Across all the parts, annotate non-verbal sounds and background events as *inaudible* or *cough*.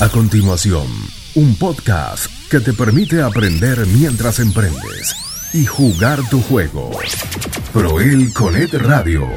A continuación, un podcast que te permite aprender mientras emprendes y jugar tu juego. Proel Conet Radio.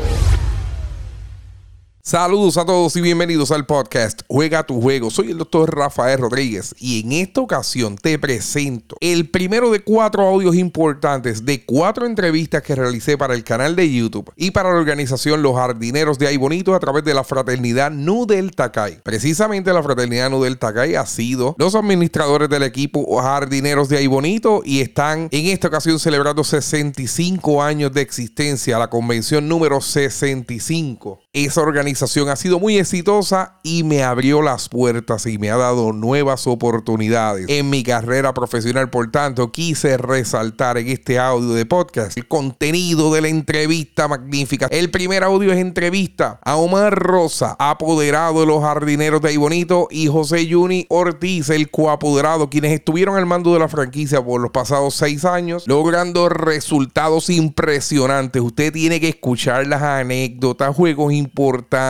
Saludos a todos y bienvenidos al podcast Juega tu juego. Soy el doctor Rafael Rodríguez y en esta ocasión te presento el primero de cuatro audios importantes de cuatro entrevistas que realicé para el canal de YouTube y para la organización Los Jardineros de Ay Bonito a través de la fraternidad Nu del Takay. Precisamente la fraternidad Nu del Takay ha sido los administradores del equipo Jardineros de Ay Bonito y están en esta ocasión celebrando 65 años de existencia, la convención número 65. Esa organización ha sido muy exitosa y me abrió las puertas y me ha dado nuevas oportunidades en mi carrera profesional. Por tanto, quise resaltar en este audio de podcast el contenido de la entrevista magnífica. El primer audio es entrevista a Omar Rosa, apoderado de los jardineros de Bonito, y José Juni Ortiz, el coapoderado, quienes estuvieron al mando de la franquicia por los pasados seis años, logrando resultados impresionantes. Usted tiene que escuchar las anécdotas, juegos importantes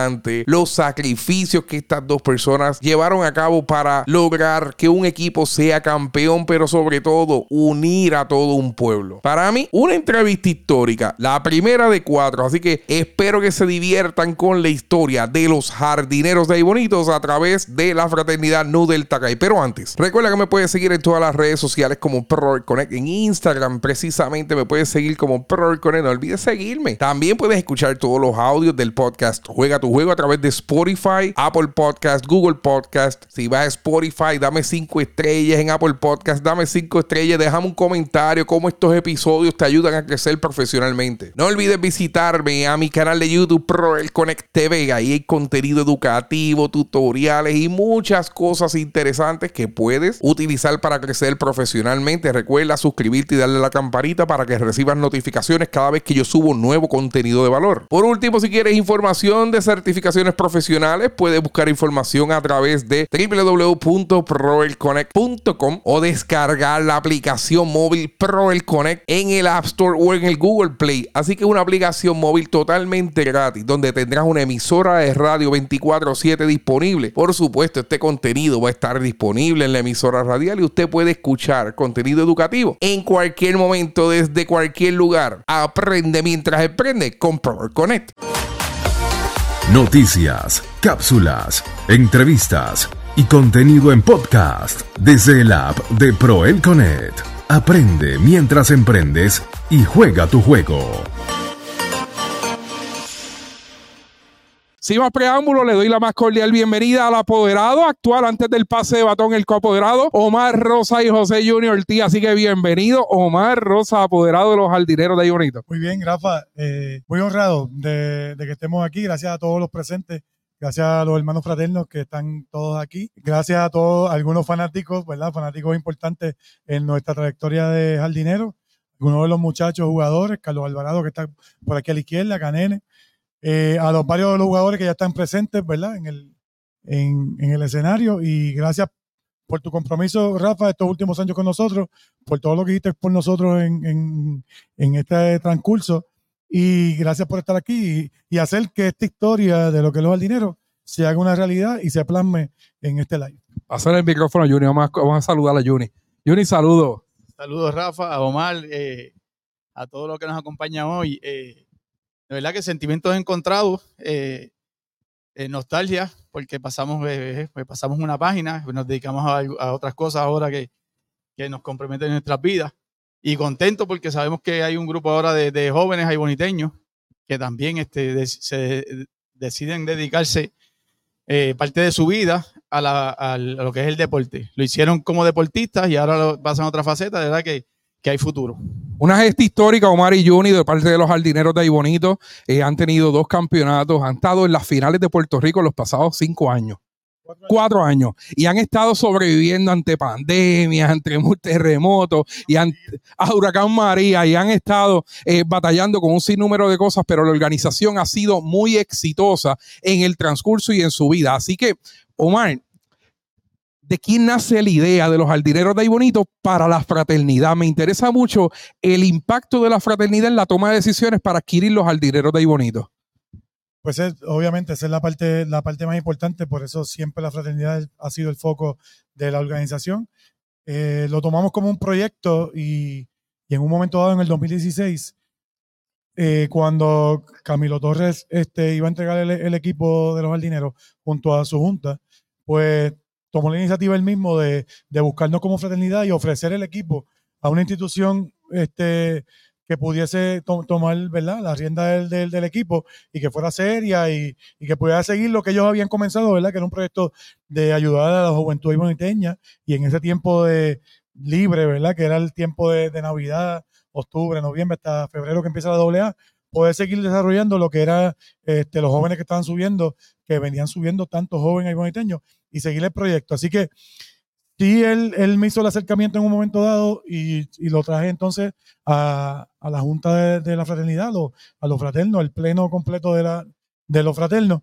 los sacrificios que estas dos personas llevaron a cabo para lograr que un equipo sea campeón, pero sobre todo unir a todo un pueblo. Para mí, una entrevista histórica, la primera de cuatro, así que espero que se diviertan con la historia de los jardineros de ahí bonitos a través de la fraternidad Nu del Takay. Pero antes, recuerda que me puedes seguir en todas las redes sociales como Pro Connect, en Instagram precisamente me puedes seguir como Pro Connect, no olvides seguirme. También puedes escuchar todos los audios del podcast Juega tu juego a través de Spotify, Apple Podcast, Google Podcast. Si vas a Spotify, dame cinco estrellas en Apple Podcast, dame cinco estrellas, déjame un comentario cómo estos episodios te ayudan a crecer profesionalmente. No olvides visitarme a mi canal de YouTube Pro El Connect TV. Ahí hay contenido educativo, tutoriales y muchas cosas interesantes que puedes utilizar para crecer profesionalmente. Recuerda suscribirte y darle la campanita para que recibas notificaciones cada vez que yo subo nuevo contenido de valor. Por último, si quieres información de certificaciones profesionales, puedes buscar información a través de www.proelconnect.com o descargar la aplicación móvil Proel Connect en el App Store o en el Google Play. Así que es una aplicación móvil totalmente gratis donde tendrás una emisora de radio 24/7 disponible. Por supuesto, este contenido va a estar disponible en la emisora radial y usted puede escuchar contenido educativo en cualquier momento desde cualquier lugar. Aprende mientras aprende con Proel Connect. Noticias, cápsulas, entrevistas y contenido en podcast desde el app de ProElConnect. Aprende mientras emprendes y juega tu juego. Sin más preámbulo, le doy la más cordial bienvenida al apoderado actual antes del pase de batón, el coapoderado Omar Rosa y José Junior T. Así que bienvenido, Omar Rosa, apoderado de los jardineros de ahí bonito. Muy bien, Rafa. Eh, muy honrado de, que estemos aquí. Gracias a todos los presentes. Gracias a los hermanos fraternos que están todos aquí. Gracias a todos, algunos fanáticos, ¿verdad? Fanáticos importantes en nuestra trayectoria de jardinero. Algunos de los muchachos jugadores, Carlos Alvarado, que está por aquí a la izquierda, Canene. Eh, a los varios de los jugadores que ya están presentes, ¿verdad? En el, en, el escenario y gracias por tu compromiso, Rafa, estos últimos años con nosotros, por todo lo que hiciste por nosotros en, este transcurso y gracias por estar aquí y, hacer que esta historia de lo que es el dinero se haga una realidad y se plasme en este live. Hacer el micrófono a Juni, vamos a, saludar a Juni. Juni, saludos. Saludos, Rafa, a Omar, eh, a todos los que nos acompañan hoy. Eh, de verdad que sentimientos encontrados, eh, eh nostalgia, porque pasamos, eh, pues pasamos una página, nos dedicamos a, otras cosas ahora que, que, nos comprometen en nuestras vidas. Y contento porque sabemos que hay un grupo ahora de, de jóvenes boniteños que también este, se deciden dedicarse parte de su vida a, la, a, lo que es el deporte. Lo hicieron como deportistas y ahora lo pasan a otra faceta, de verdad que que hay futuro. Una gesta histórica, Omar y Juni, de parte de los jardineros de Ibonito, eh, han tenido dos campeonatos, han estado en las finales de Puerto Rico los pasados cinco años. Cuatro años. Y han estado sobreviviendo ante pandemias, ante terremotos y ante, a Huracán María y han estado eh, batallando con un sinnúmero de cosas, pero la organización ha sido muy exitosa en el transcurso y en su vida. Así que, Omar, de quién nace la idea de los jardineros de ahí bonito para la fraternidad. Me interesa mucho el impacto de la fraternidad en la toma de decisiones para adquirir los jardineros de ahí bonito. pues es, obviamente esa es la parte, la parte más importante, por eso siempre la fraternidad ha sido el foco de la organización. Eh, lo tomamos como un proyecto y, y, en un momento dado, en el 2016, eh, cuando Camilo Torres este, iba a entregar el, el, equipo de los jardineros junto a su junta, pues tomó la iniciativa él mismo de, buscarnos como fraternidad y ofrecer el equipo a una institución este, que pudiese tomar la rienda del, equipo y que fuera seria y, que pudiera seguir lo que ellos habían comenzado, ¿verdad? que era un proyecto de ayudar a la juventud boniteña y en ese tiempo de libre, ¿verdad? que era el tiempo de, de Navidad, octubre, noviembre, hasta febrero que empieza la AA, poder seguir desarrollando lo que era este, los jóvenes que estaban subiendo, que venían subiendo tantos jóvenes boniteños y seguir el proyecto. Así que sí, él, me hizo el acercamiento en un momento dado y, y lo traje entonces a, la Junta de, la Fraternidad, lo, a los fraternos, el pleno completo de, de los fraternos.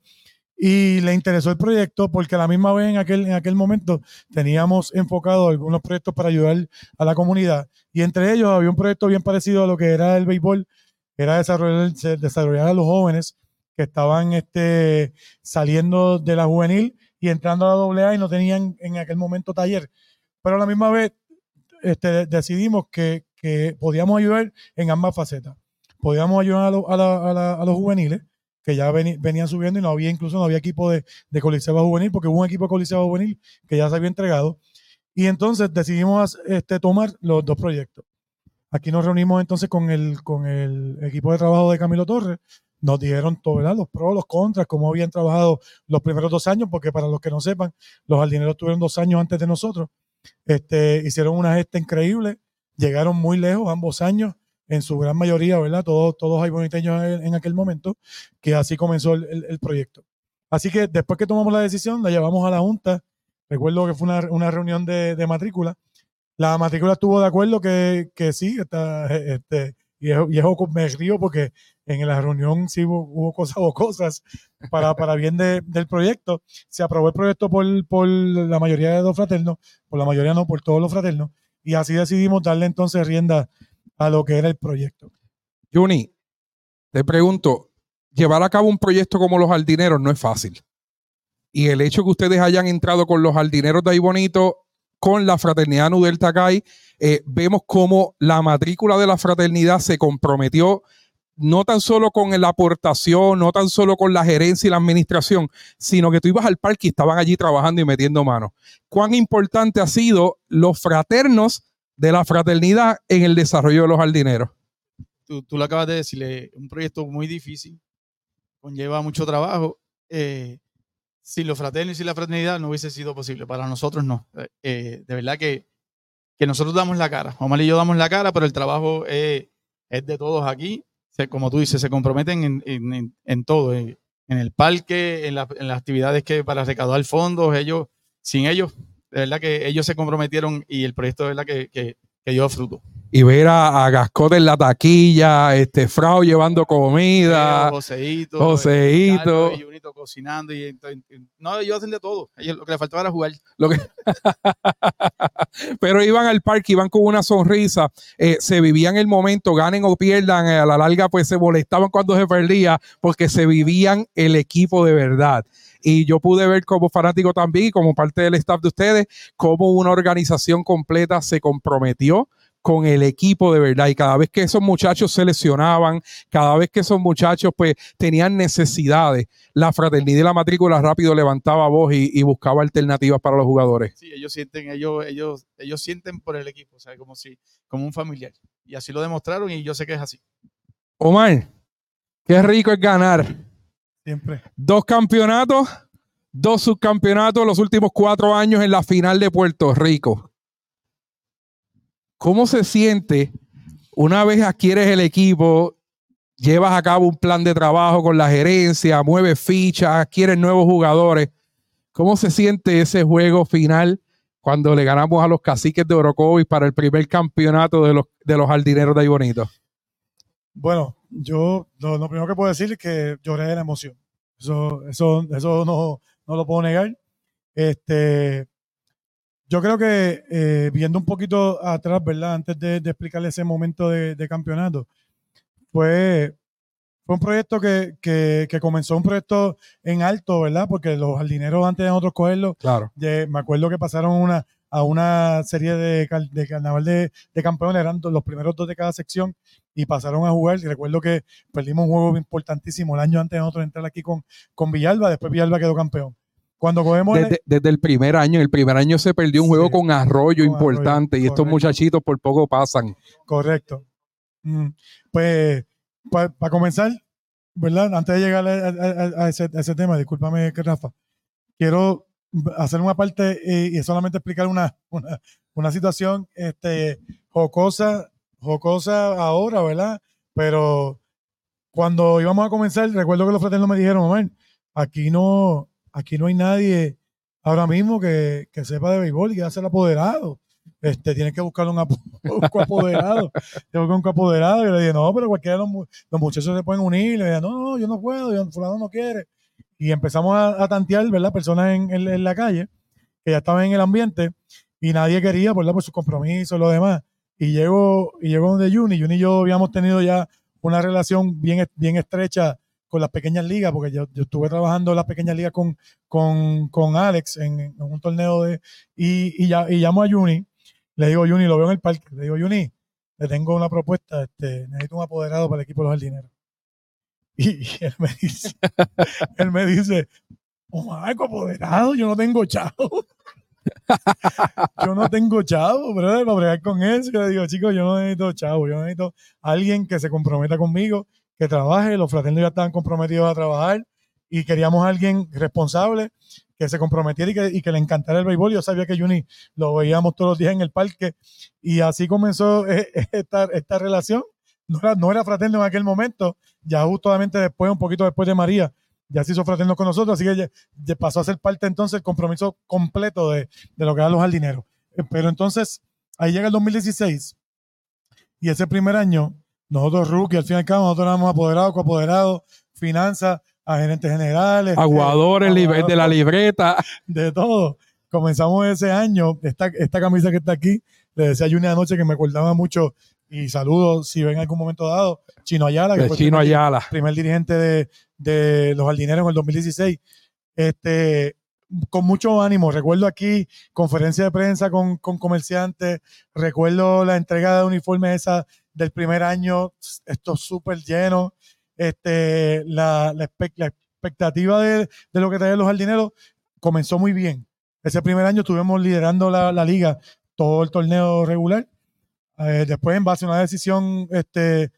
Y le interesó el proyecto porque a la misma vez en aquel, en aquel momento teníamos enfocado algunos proyectos para ayudar a la comunidad. Y entre ellos había un proyecto bien parecido a lo que era el béisbol, era desarrollar, a los jóvenes que estaban este, saliendo de la juvenil y entrando a la AA y no tenían en aquel momento taller. Pero a la misma vez este, decidimos que, que, podíamos ayudar en ambas facetas. Podíamos ayudar a, lo, a, la, a, la, a los juveniles, que ya ven, venían subiendo y no había incluso no había equipo de, de Coliseo Juvenil, porque hubo un equipo de Coliseo Juvenil que ya se había entregado. Y entonces decidimos este, tomar los dos proyectos. Aquí nos reunimos entonces con el, con el equipo de trabajo de Camilo Torres, nos dijeron todo, ¿verdad? Los pros, los contras, cómo habían trabajado los primeros dos años, porque para los que no sepan, los jardineros tuvieron dos años antes de nosotros. Este, hicieron una gesta increíble, llegaron muy lejos ambos años, en su gran mayoría, ¿verdad? Todos, todos hay boniteños en, aquel momento, que así comenzó el, el, el, proyecto. Así que después que tomamos la decisión, la llevamos a la Junta. Recuerdo que fue una, una reunión de, de, matrícula. La matrícula estuvo de acuerdo que, que sí, está, este, y es, me río porque en la reunión sí hubo, hubo cosas o cosas para, para bien de, del proyecto. Se aprobó el proyecto por, por la mayoría de los fraternos, por la mayoría no, por todos los fraternos, y así decidimos darle entonces rienda a lo que era el proyecto. Juni, te pregunto, llevar a cabo un proyecto como los jardineros no es fácil. Y el hecho que ustedes hayan entrado con los jardineros de ahí bonito, con la fraternidad Nudel Takai, eh, vemos cómo la matrícula de la fraternidad se comprometió no tan solo con la aportación, no tan solo con la gerencia y la administración, sino que tú ibas al parque y estaban allí trabajando y metiendo manos. ¿Cuán importante ha sido los fraternos de la fraternidad en el desarrollo de los jardineros? Tú, tú lo acabas de decirle, un proyecto muy difícil, conlleva mucho trabajo. Eh, sin los fraternos y sin la fraternidad no hubiese sido posible. Para nosotros no. Eh, de verdad que, que nosotros damos la cara. Omar y yo damos la cara, pero el trabajo es, es de todos aquí se, como tú dices, se comprometen en, en, en todo, en, en, el parque, en, la, en, las actividades que para recaudar fondos, ellos, sin ellos, de verdad que ellos se comprometieron y el proyecto de verdad que, que, que dio fruto. Y ver a, a Gascote en la taquilla, este Frau llevando comida, Joseito, Joseito. Y Junito cocinando. Y, y, no, ellos hacen de todo. Ellos, lo que les faltaba era jugar. Lo que... *laughs* Pero iban al parque, iban con una sonrisa, eh, se vivían el momento, ganen o pierdan, eh, a la larga pues se molestaban cuando se perdía, porque se vivían el equipo de verdad y yo pude ver como fanático también y como parte del staff de ustedes cómo una organización completa se comprometió con el equipo de verdad. Y cada vez que esos muchachos se lesionaban, cada vez que esos muchachos pues tenían necesidades, la fraternidad y la matrícula rápido levantaba voz y, y, buscaba alternativas para los jugadores. Sí, ellos sienten, ellos, ellos, ellos sienten por el equipo, o sea, como si, como un familiar. Y así lo demostraron y yo sé que es así. Omar, qué rico es ganar. Siempre. Dos campeonatos, dos subcampeonatos los últimos cuatro años en la final de Puerto Rico. ¿Cómo se siente una vez adquieres el equipo, llevas a cabo un plan de trabajo con la gerencia, mueves fichas, adquieres nuevos jugadores? ¿Cómo se siente ese juego final cuando le ganamos a los caciques de Orocovis para el primer campeonato de los, de los jardineros de ahí bonito? Bueno, yo lo, primero que puedo decir es que lloré de la emoción. Eso, eso, eso no, no lo puedo negar. Este, yo creo que eh, viendo un poquito atrás, ¿verdad? Antes de, de explicarle ese momento de, de, campeonato, fue, fue un proyecto que, que, que comenzó un proyecto en alto, ¿verdad? Porque los jardineros antes de nosotros cogerlo, Claro. de- me acuerdo que pasaron una, a una serie de, carnaval de, de campeones, eran los primeros dos de cada sección y pasaron a jugar. Y recuerdo que perdimos un juego importantísimo el año antes de nosotros entrar aquí con, con Villalba, después Villalba quedó campeón. Cuando cogemos Desde, desde el primer año, el primer año se perdió un juego con arroyo con importante Arroyo, y estos muchachitos por poco pasan. Correcto. Mm, Pues, para comenzar, ¿verdad? Antes de llegar a, a- a- a ese, a ese tema, discúlpame, Rafa, quiero hacer una parte eh, y solamente explicar una, una, una situación este, jocosa, jocosa ahora, ¿verdad? Pero cuando íbamos a comenzar, recuerdo que los fraternos me dijeron, Omar, aquí no, aquí no hay nadie ahora mismo que, que sepa de béisbol y que a ser apoderado. Este, tienes que buscar un, apo- *laughs* un coapoderado. Tengo que un coapoderado. Y le dije, no, pero cualquiera de los, mu- los muchachos se pueden unir. Le dije, no, no, yo no puedo, yo, fulano no quiere. Y empezamos a, tantear, ¿verdad? Personas en la calle que ya estaban en el ambiente y nadie quería, ¿verdad? Por sus compromisos y lo demás. Y llego, y llego donde Juni. Juni y yo habíamos tenido ya una relación bien, bien estrecha con las pequeñas ligas, porque yo, yo estuve trabajando en las pequeñas ligas con, con, con Alex en, en un torneo de. Y, y, ya, y llamo a Juni. Le digo, Juni, lo veo en el parque. Le digo, Juni, le tengo una propuesta. Este, necesito un apoderado para el equipo de los jardineros. Y, y él me dice, *laughs* él me dice, oh, Marco, apoderado, yo no tengo chavo. *laughs* yo no tengo chavo, brother, para bregar con eso. Yo le digo, chicos, yo no necesito chavo, yo necesito alguien que se comprometa conmigo, que trabaje. Los fraternos ya estaban comprometidos a trabajar y queríamos a alguien responsable que se comprometiera y que, y que le encantara el béisbol. Yo sabía que Juni lo veíamos todos los días en el parque y así comenzó eh, *laughs* esta, esta relación. No era, no era fraterno en aquel momento, ya justamente después, un poquito después de María, ya se hizo fraterno con nosotros, así que ya- ya pasó a ser parte entonces del compromiso completo de, de lo que eran los jardineros. Eh, Pero entonces, ahí llega el 2016 y ese primer año, nosotros rookie, al fin y al cabo, nosotros éramos apoderados, coapoderados, finanzas, a gerentes generales. Aguadores, eh, de la libreta. *laughs* de todo. Comenzamos ese año, esta, esta camisa que está aquí, le decía a Juni anoche que me acordaba mucho, y saludos si ven en algún momento dado, Chino Ayala, que De fue el Chino primer- Ayala. primer dirigente de, de los jardineros en el 2016. Este, con mucho ánimo. Recuerdo aquí conferencia de prensa con, con comerciantes, recuerdo la entrega de uniformes esa del primer año, esto súper lleno. Este, la, la, expectativa de, de lo que traían los jardineros comenzó muy bien. Ese primer año estuvimos liderando la, la liga todo el torneo regular. Eh, después, en base a una decisión este,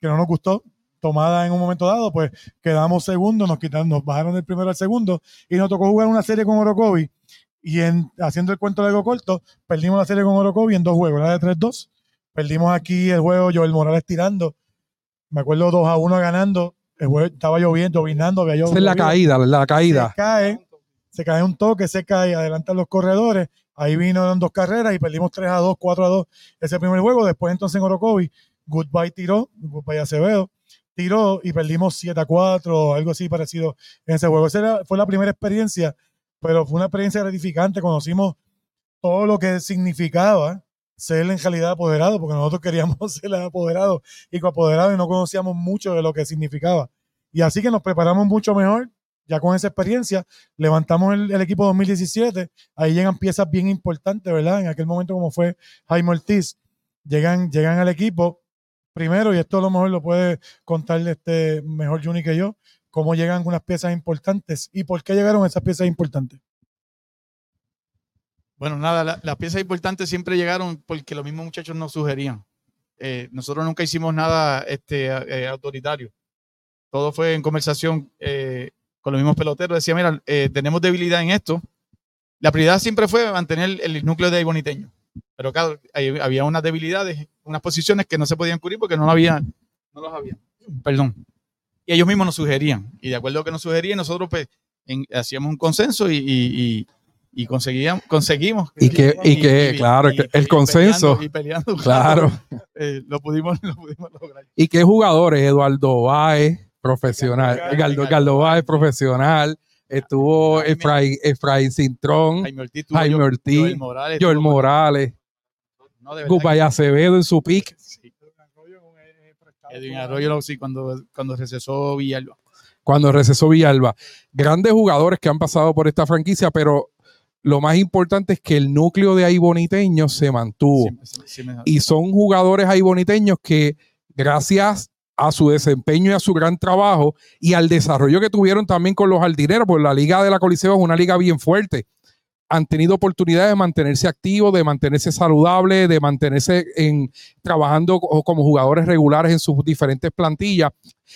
que no nos gustó, tomada en un momento dado, pues quedamos segundos, nos quitaron, nos bajaron del primero al segundo y nos tocó jugar una serie con Orocovi. Y en, haciendo el cuento largo corto, perdimos la serie con Orocovi en dos juegos, la de 3-2. Perdimos aquí el juego, Joel Morales tirando. Me acuerdo 2 a 1 ganando. El juego estaba lloviendo, llovinando, había Esa es la caída, la caída. se cae, se cae un toque, se cae, adelantan los corredores. Ahí vino en dos carreras y perdimos 3 a 2, 4 a 2 ese primer juego. Después entonces en Orocovi, Goodbye tiró, Goodbye Acevedo, tiró y perdimos 7 a 4, algo así parecido en ese juego. Esa era- fue la primera experiencia, pero fue una experiencia gratificante. Conocimos todo lo que significaba ser en realidad apoderado, porque nosotros queríamos *laughs* ser apoderados y coapoderados y no conocíamos mucho de lo que significaba. Y así que nos preparamos mucho mejor, ya con esa experiencia, levantamos el, el equipo 2017, ahí llegan piezas bien importantes, ¿verdad? En aquel momento como fue Jaime Ortiz, llegan, llegan al equipo primero, y esto a lo mejor lo puede contar este mejor Juni que yo, cómo llegan unas piezas importantes y por qué llegaron esas piezas importantes. Bueno, nada, la- las piezas importantes siempre llegaron porque los mismos muchachos nos sugerían. Eh, nosotros nunca hicimos nada este, eh, autoritario. Todo fue en conversación eh, con los mismos peloteros. Decía, mira, eh, tenemos debilidad en esto. La prioridad siempre fue mantener el núcleo de boniteño. Pero claro, ahí había unas debilidades, unas posiciones que no se podían cubrir porque no lo había, no los había. Perdón. Y ellos mismos nos sugerían. Y de acuerdo a lo que nos sugerían, nosotros pues en- hacíamos un consenso y, y- y- y conseguíamos, conseguimos. Y que- y que, claro, el peleando- consenso. Y peleando, Claro. *laughs* eh, lo, pudimos, lo pudimos lograr. ¿Y qué jugadores? Eduardo Báez, profesional. Galdo. Galdo Báez, profesional. Estuvo Efraín, Efraín Cintrón, Jaime Ortiz, Jaime Joel Morales. Joel Morales, No, Gupay Acevedo en su pick. sí. Edwin Arroyo, sí, cuando, cuando recesó Villalba. Cuando recesó Villalba. Grandes jugadores que han pasado por esta franquicia, pero lo más importante es que el núcleo de ahí boniteños se mantuvo. Y son jugadores ahí boniteños que gracias a su desempeño y a su gran trabajo y al desarrollo que tuvieron también con los jardineros, porque la liga de la Coliseo es una liga bien fuerte. Han tenido oportunidad de mantenerse activos, de mantenerse saludables, de mantenerse en, trabajando co- como jugadores regulares en sus diferentes plantillas.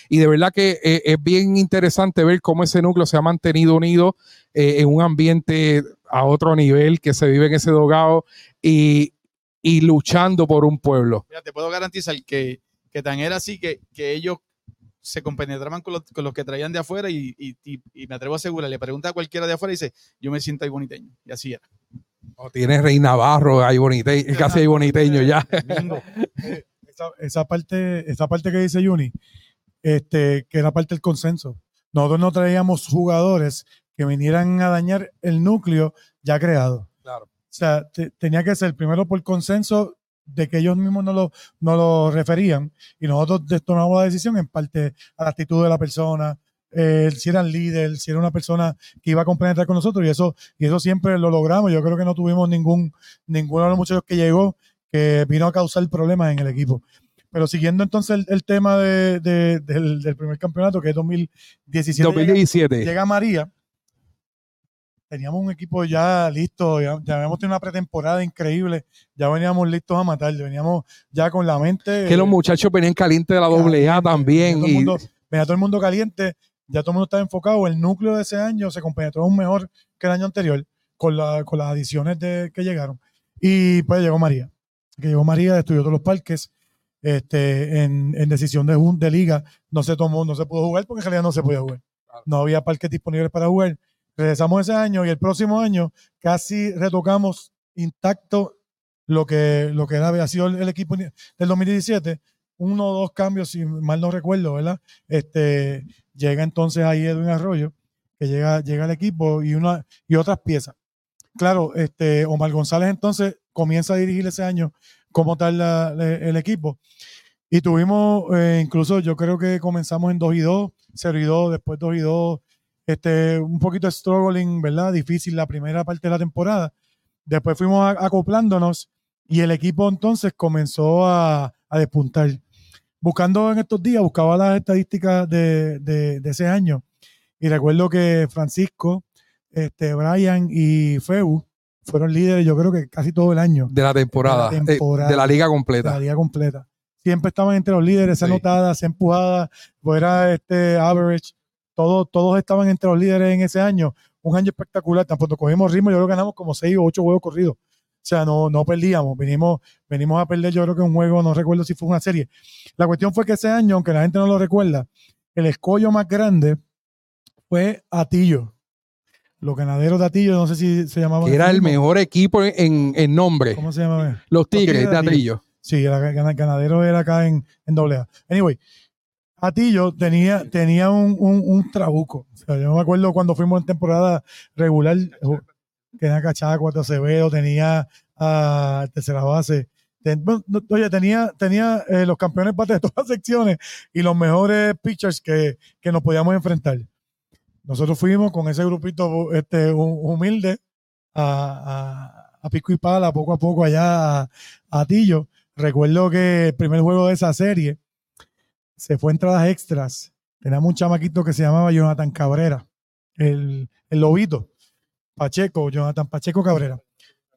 Y de verdad que eh, es bien interesante ver cómo ese núcleo se ha mantenido unido eh, en un ambiente a otro nivel que se vive en ese dogado y, y luchando por un pueblo. Mira, te puedo garantizar que, que tan era así que, que ellos se compenetraban con los, con los que traían de afuera y, y- y- y me atrevo a asegurar, le pregunta a cualquiera de afuera y dice, yo me siento ahí boniteño. Y así era. O tienes Rey Navarro, hay boniteño, casi hay boniteño ya. Bingo. Eh, esa, esa parte, esa parte que dice Juni, este, que era parte del consenso. Nosotros no traíamos jugadores que vinieran a dañar el núcleo ya creado. Claro. O sea, te- tenía que ser primero por consenso de que ellos mismos no lo, no lo referían y nosotros tomamos la decisión en parte a la actitud de la persona, eh, si era el líder, si era una persona que iba a compenetrar con nosotros y eso, y eso siempre lo logramos. Yo creo que no tuvimos ningún, ninguno de los muchachos que llegó que vino a causar problemas en el equipo. Pero siguiendo entonces el, el tema de- de- del, del primer campeonato, que es 2017, llega- 2017. llega María, teníamos un equipo ya listo, ya, ya habíamos tenido una pretemporada increíble, ya veníamos listos a matar, veníamos ya con la mente. Que los muchachos venían calientes de la doble A también. Venía todo, el y- mundo, venía todo el mundo caliente, ya todo el mundo estaba enfocado. El núcleo de ese año se compenetró aún mejor que el año anterior con, la, con las adiciones de, que llegaron. Y pues llegó María, que llegó María, destruyó todos los parques. Este, en, en decisión de, de liga no se tomó, no se pudo jugar porque en realidad no se podía jugar. No había parques disponibles para jugar. Regresamos ese año y el próximo año casi retocamos intacto lo que, lo que había sido el, equipo del 2017. Uno o dos cambios, si mal no recuerdo, ¿verdad? Este, llega entonces ahí Edwin Arroyo, que llega, llega al equipo y, una, y otras piezas. Claro, este, Omar González entonces comienza a dirigir ese año como tal el equipo. Y tuvimos, eh, incluso yo creo que comenzamos en 2 y 2, 0 y 2, después 2 y 2, este, un poquito struggling, ¿verdad? Difícil la primera parte de la temporada. Después fuimos acoplándonos y el equipo entonces comenzó a, a despuntar. Buscando en estos días, buscaba las estadísticas de, de- de ese año y recuerdo que Francisco, este, Brian y Feu fueron líderes yo creo que casi todo el año de la temporada, De la eh, temporada. de la liga la completa. liga completa. Siempre estaban entre los líderes, sea Sí. anotada, sea empujada, fuera este average. Todos, todos estaban entre los líderes en ese año. Un año espectacular. Tan pronto cogimos ritmo, yo creo que ganamos como seis o ocho juegos corridos. O sea, no, no perdíamos. Venimos, venimos a perder, yo creo que un juego, no recuerdo si fue una serie. La cuestión fue que ese año, aunque la gente no lo recuerda, el escollo más grande fue Atillo. Los ganaderos de Atillo, no sé si se llamaban. Que era el mejor equipo en, nombre. ¿Cómo se llama? Los Tigres Tigres de Atillo. Sí, el gana- ganadero era acá en, en doble A. Anyway, Atillo tenía, tenía un, un, un trabuco. O sea, yo me acuerdo cuando fuimos en temporada regular, ju- tenía a Cachaco, a Acevedo, tenía a tercera base. Ten- bueno, no, oye, tenía, tenía eh, los campeones bates de todas las secciones y los mejores pitchers que, que nos podíamos enfrentar. Nosotros fuimos con ese grupito este, hu- humilde a, a- a pico y pala, poco a poco allá a, a Atillo. Recuerdo que el primer juego de esa serie se fue a entradas extras. Teníamos un chamaquito que se llamaba Jonathan Cabrera, el, el lobito, Pacheco, Jonathan Pacheco Cabrera,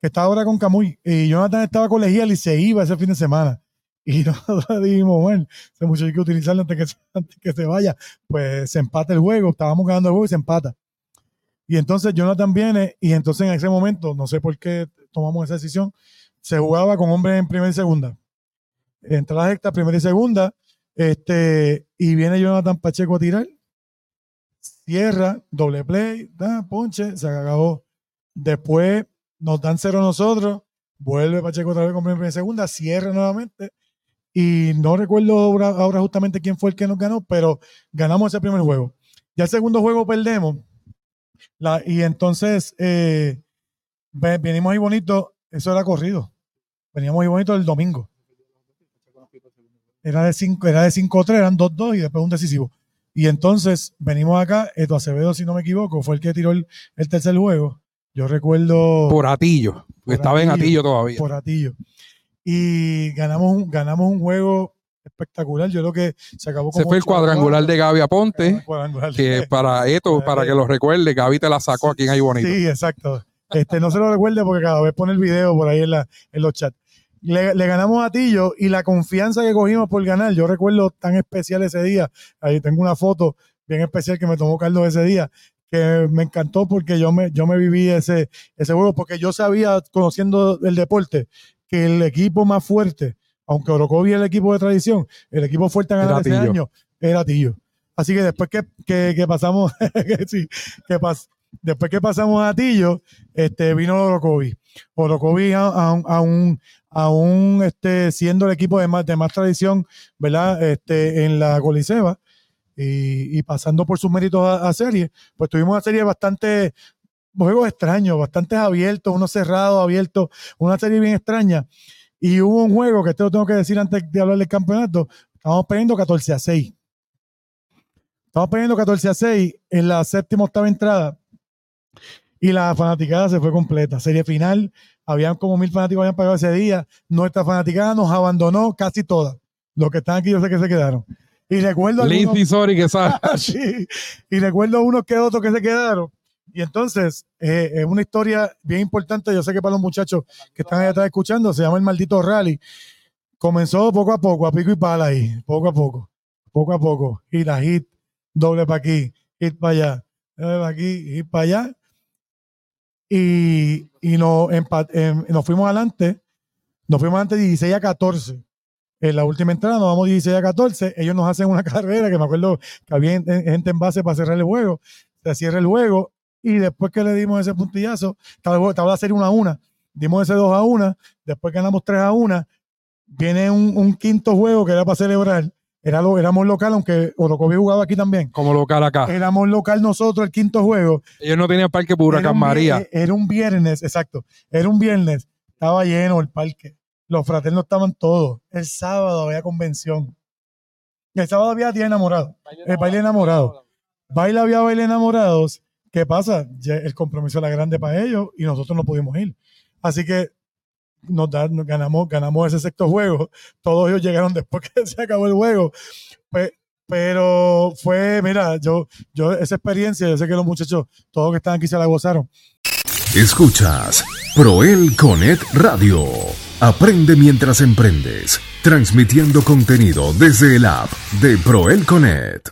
que está ahora con Camuy. Y Jonathan estaba colegial y se iba ese fin de semana. Y *laughs* nosotros dijimos, bueno, ese muchacho hay que utilizarlo antes que, *laughs* antes que se vaya. Pues se empata el juego, estábamos ganando el juego y se empata. Y entonces Jonathan viene y entonces en ese momento, no sé por qué tomamos esa decisión, se jugaba con hombres en primera y segunda. Entra la recta, primera y segunda, este, y viene Jonathan Pacheco a tirar, cierra, doble play, da, ponche, se acabó. Después nos dan cero nosotros, vuelve Pacheco otra vez con primera y segunda, cierra nuevamente, y no recuerdo ahora, justamente quién fue el que nos ganó, pero ganamos ese primer juego. Ya el segundo juego perdemos, y entonces eh, ve- venimos ahí bonito, eso era corrido. Veníamos ahí bonito el domingo. Era de 5 era de 5-3, eran 2-2 y después un decisivo. Y entonces venimos acá, Eto Acevedo, si no me equivoco, fue el que tiró el, el tercer juego. Yo recuerdo Por Atillo. Por estaba en Atillo, Atillo todavía. por Atillo. Y ganamos, un- ganamos un juego espectacular. Yo creo que se acabó Ese como fue el 8 a cuadrangular 4. de Gaby Aponte. Que para esto, para que lo recuerde, Gaby te la sacó aquí en Ahí Bonito. Sí, exacto. Este, no se lo recuerde porque cada vez pone el video por ahí en, la, en los chats. Le, le ganamos a Tillo y la confianza que cogimos por ganar, yo recuerdo tan especial ese día. Ahí tengo una foto bien especial que me tomó Carlos ese día, que me encantó porque yo me, yo me viví ese, ese juego, porque yo sabía, conociendo el deporte, que el equipo más fuerte, aunque Orocovi es el equipo de tradición, el equipo fuerte a ganar ese año era Tillo. Así que después que, que, que pasamos, *laughs* que sí, que pas- después que pasamos a Tillo, este, vino Orocovi. Orocovi a, a un, a un, este, siendo el equipo de más, de más tradición, ¿verdad? Este, en la Coliseba y, pasando por sus méritos a, serie, pues tuvimos una serie bastante, juegos extraños, bastante abiertos, unos cerrados, abiertos, una serie bien extraña. Y hubo un juego que esto lo tengo que decir antes de hablar del campeonato, estábamos perdiendo 14 a 6. Estamos perdiendo 14 a 6 en la séptima octava entrada y la fanaticada se fue completa. Serie final, habían como mil fanáticos habían pagado ese día. Nuestra fanaticada nos abandonó casi toda. Los que están aquí yo sé que se quedaron. Y recuerdo algunos, Sorry, que *laughs* sabe. Sí. y recuerdo unos que otros que se quedaron. Y entonces, eh, es una historia bien importante. Yo sé que para los muchachos que están allá atrás escuchando, se llama el maldito rally. Comenzó poco a poco, a pico y pala ahí, poco a poco, poco a poco. Y la hit, doble para aquí, hit para allá, doble para aquí, hit para allá. Y, y nos, empa- em, nos fuimos adelante, nos fuimos adelante 16 a 14. En la última entrada nos vamos 16 a 14. Ellos nos hacen una *laughs* carrera que me acuerdo que había en- en- gente en base para cerrar el juego. Se cierra el juego y después que le dimos ese puntillazo, estaba, estaba la serie 1 a 1. Dimos ese 2 a 1. Después ganamos 3 a 1. Viene un, un quinto juego que era para celebrar. Era lo, éramos local, aunque Orocovi jugaba aquí también. Como local acá. Éramos local nosotros el quinto juego. Ellos no tenían parque por Era Huracán María. Era un viernes, exacto. Era un viernes. Estaba lleno el parque. Los fraternos estaban todos. El sábado había convención. El sábado había día enamorado. El baile enamorado. Baile había baile enamorados. ¿Qué pasa? Ya el compromiso era grande para ellos y nosotros no pudimos ir. Así que nos, da- nos ganamos, ganamos ese sexto juego. Todos ellos llegaron después que *laughs* se acabó el juego. Pe- pero fue, mira, yo, yo esa experiencia, yo sé que los muchachos, todos que están aquí se la gozaron. Escuchas Proel Conet Radio. Aprende mientras emprendes. Transmitiendo contenido desde el app de Proel Conet.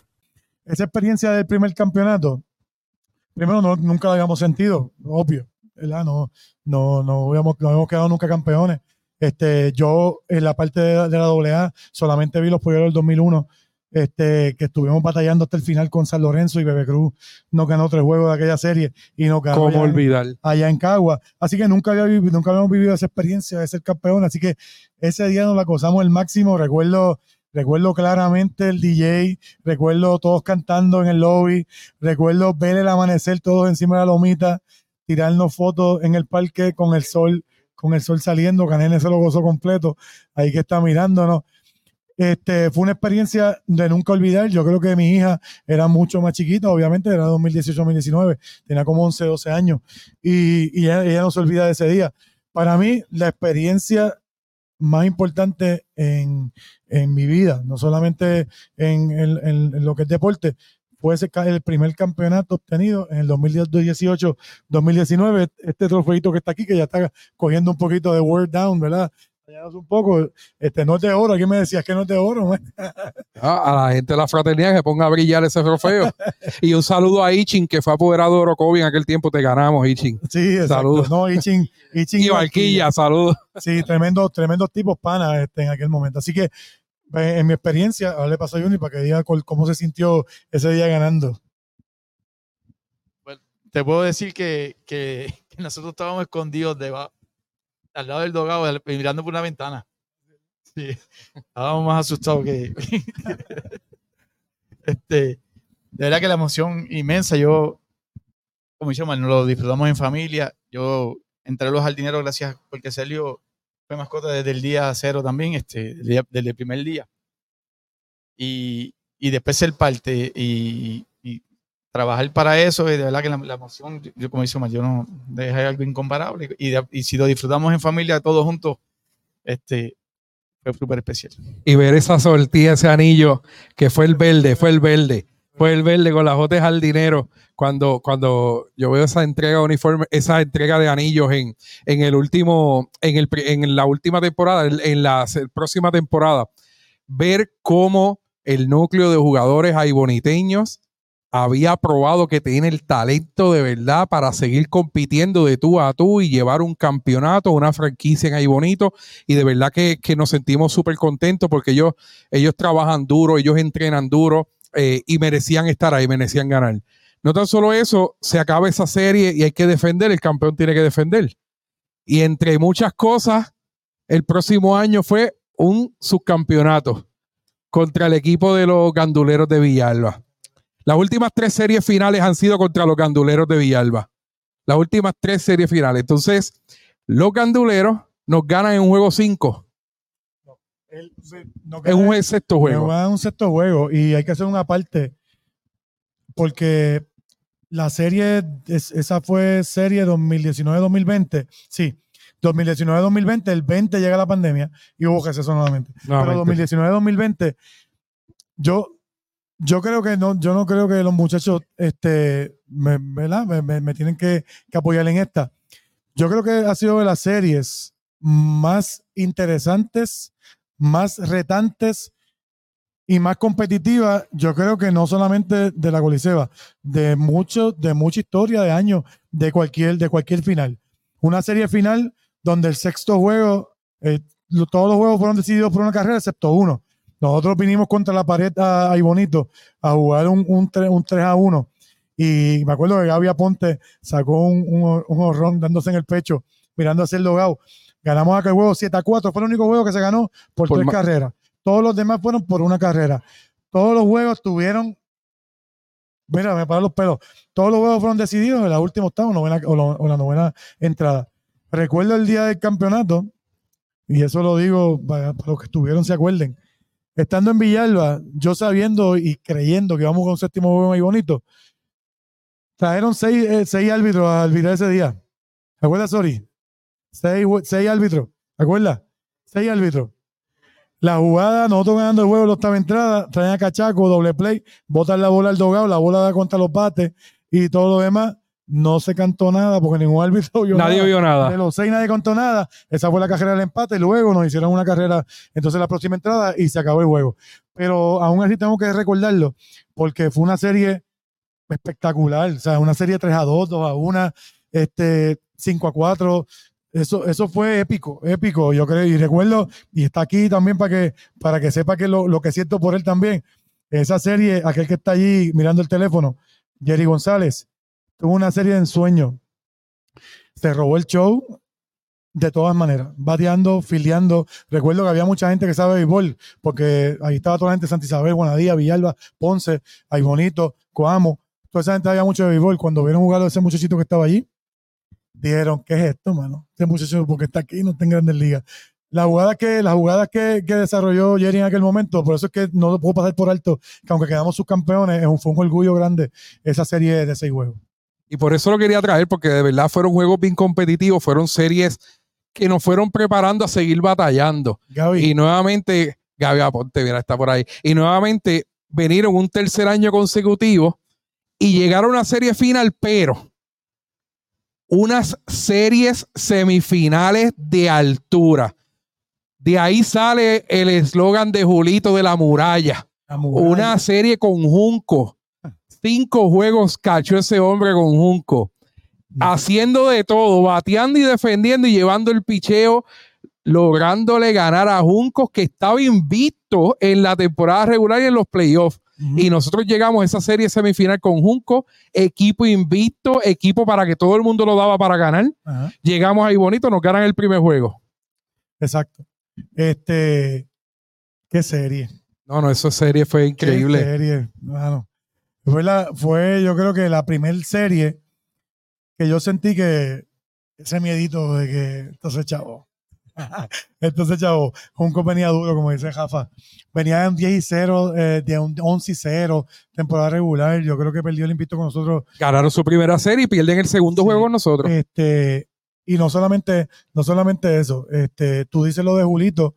esa experiencia del primer campeonato, primero no, nunca la habíamos sentido, obvio, ¿verdad? No, no, no, habíamos, no habíamos quedado nunca campeones. Este, yo en la parte de, de la AA solamente vi los polleros del 2001, este, que estuvimos batallando hasta el final con San Lorenzo y Bebe Cruz nos ganó tres juegos de aquella serie y nos ganó ¿Cómo allá en- olvidar? allá en Cagua. Así que nunca, había nunca habíamos vivido esa experiencia de ser campeón. Así que ese día nos la gozamos al máximo. Recuerdo, recuerdo claramente el DJ, recuerdo todos cantando en el lobby, recuerdo ver el amanecer todos encima de la lomita, tirarnos fotos en el parque con el sol, con el sol saliendo. Canene se lo gozó completo, ahí que está mirándonos. Este, fue una experiencia de nunca olvidar. Yo creo que mi hija era mucho más chiquita, obviamente, era 2018-2019, tenía como 11, 12 años y, ella, no se olvida de ese día. Para mí, la experiencia más importante en, en mi vida, no solamente en- en lo que es deporte, fue ese, el primer campeonato obtenido en el 2018-2019. Este trofeito que está aquí, que ya está cogiendo un poquito de word down, ¿verdad? Un poco, este no es de oro. Aquí me decías que no es de oro. *laughs* Ah, a la gente de la fraternidad que ponga a brillar ese trofeo. y un saludo a Ichin, que fue apoderado de Orocovi en aquel tiempo. Te ganamos, Ichin. Sí. Saludos. No, Ichin, Ichin *laughs* Y Barquilla, saludos. Sí, tremendos, tremendos tipos panas este, en aquel momento. Así que, en mi experiencia, ahora le paso a Juni para que diga cómo se sintió ese día ganando. te puedo decir que, que- nosotros estábamos escondidos deba- al lado del dogado, mirando por una ventana. Sí, estábamos más asustados que. *laughs* este, de verdad que la emoción inmensa. Yo, como dice nos lo disfrutamos en familia. Yo entré a los jardineros gracias porque Celio fue mascota desde el día cero también, este, desde, el primer día. y, y después ser parte y, trabajar para eso. Y de verdad que la, emoción, yo como dice yo no deja algo incomparable. Y, y si lo disfrutamos en familia todos juntos, este fue súper especial. y ver esa sortilla, ese anillo, que fue el verde, fue el verde, fue el con las jotes al dinero. Cuando, cuando yo veo esa entrega de uniforme, esa entrega de anillos en, en el último, en, el, en la última temporada, en, la próxima temporada, ver cómo el núcleo de jugadores aiboniteños había probado que tiene el talento de verdad para seguir compitiendo de tú a tú y llevar un campeonato, una franquicia en Aibonito y de verdad que, que nos sentimos súper contentos porque ellos, ellos trabajan duro, ellos entrenan duro eh, y merecían estar ahí, merecían ganar. No tan solo eso, se acaba esa serie y hay que defender, el campeón tiene que defender. Y entre muchas cosas, el próximo año fue un subcampeonato contra el equipo de los ganduleros de Villalba. Las últimas tres series finales han sido contra los ganduleros de Villalba. Las últimas tres series finales. Entonces, los ganduleros nos ganan en un juego 5, No en un sexto juego. va a un sexto juego y hay que hacer una parte porque la serie, es- esa fue serie 2019-2020. Sí, 2019-2020, el 20 llega la pandemia y hubo receso nuevamente. Pero Nuevamente. 2019-2020, yo, yo creo que no, yo no creo que los muchachos este, me, me- me tienen que, que apoyar en esta. Yo creo que ha sido de las series más interesantes, más retantes y más competitivas. Yo creo que no solamente de la Coliseba, de mucho, de mucha historia de años, de cualquier, de cualquier final. Una serie final donde el sexto juego, eh, todos los juegos fueron decididos por una carrera, excepto uno. Nosotros vinimos contra la pared a- ahí bonito a jugar un, un, 3, un 3 a 1. Y me acuerdo que Gaby Aponte sacó un, un, un horrón dándose en el pecho, mirando hacia el logado. Ganamos aquel juego 7 a 4. Fue el único juego que se ganó por, Por tres carreras. Todos los demás fueron por una carrera. Todos los juegos tuvieron. Mira, me paran los pelos. Todos los juegos fueron decididos en la última octava novena, o, la, o la novena entrada. Recuerdo el día del campeonato, y eso lo digo para, para los que estuvieron se acuerden. Estando en Villalba, yo sabiendo y creyendo que íbamos con un séptimo juego ahí bonito, trajeron seis, eh, seis árbitros a arbitrar ese día. ¿Te acuerdas, Sori? Seis, seis árbitros. ¿Te acuerdas? Seis árbitros. La jugada, nosotros ganando el juego, la octava entrada, traen a Cachaco, doble play, botan la bola al dogado, la bola da contra los bates y todo lo demás. No se cantó nada porque ningún árbitro vio Nadie nada. vio De nada. los seis nadie contó nada. Esa fue la carrera del empate. Y luego nos hicieron una carrera, entonces la próxima entrada y se acabó el juego. Pero aún así tengo que recordarlo porque fue una serie espectacular. O sea, una serie 3 a 2, 2 a 1, este, 5 a 4. Eso, eso fue épico, épico, yo creo. Y recuerdo, y está aquí también para que, para que sepa que lo, lo que siento por él también. Esa serie, aquel que está allí mirando el teléfono, Jerry González, tuvo una serie de ensueño. Se robó el show de todas maneras, bateando, filiando. Recuerdo que había mucha gente que sabe béisbol, porque ahí estaba toda la gente de Santa Isabel, Guanadía, Villalba, Ponce, Ay Bonito, Coamo. Toda esa gente había mucho de béisbol. Cuando vieron jugar a ese muchachito que estaba allí, dijeron, ¿qué es esto, mano? Este muchacho, porque está aquí, no está en grandes ligas. La jugada que, las jugadas que, que desarrolló Jerry en aquel momento, por eso es que no lo puedo pasar por alto, que aunque quedamos subcampeones, es un, fue un orgullo grande esa serie de seis juegos. Y por eso lo quería traer, porque de verdad fueron juegos bien competitivos, fueron series que nos fueron preparando a seguir batallando. Gaby, Y nuevamente, Gaby Aponte, mira, está por ahí. Y nuevamente vinieron un tercer año consecutivo y llegaron a una serie final, pero unas series semifinales de altura. De ahí sale el eslogan de Julito de la muralla. la muralla. Una serie con Junco. Cinco juegos cachó ese hombre con Junco. Haciendo de todo, bateando y defendiendo y llevando el picheo, lográndole ganar a Juncos que estaba invicto en la temporada regular y en los playoffs. Y nosotros llegamos a esa serie semifinal con Junco, equipo invicto, equipo para que todo el mundo lo daba para ganar. Llegamos ahí bonito, nos ganan el primer juego. Exacto. Este, qué serie. No, no, esa serie fue Qué increíble. serie, mano. Fue, la, fue, yo creo que la primer serie que yo sentí que ese miedito de que entonces, chavo, *laughs* Entonces, chavo, Junco venía duro, como dice Jafa. Venía de un 10 y 0, eh, de un 11 y 0, temporada regular. Yo creo que perdió el invito con nosotros. Ganaron su primera serie y pierden el segundo Sí. juego con nosotros. Este, y no solamente, no solamente eso, este, tú dices lo de Julito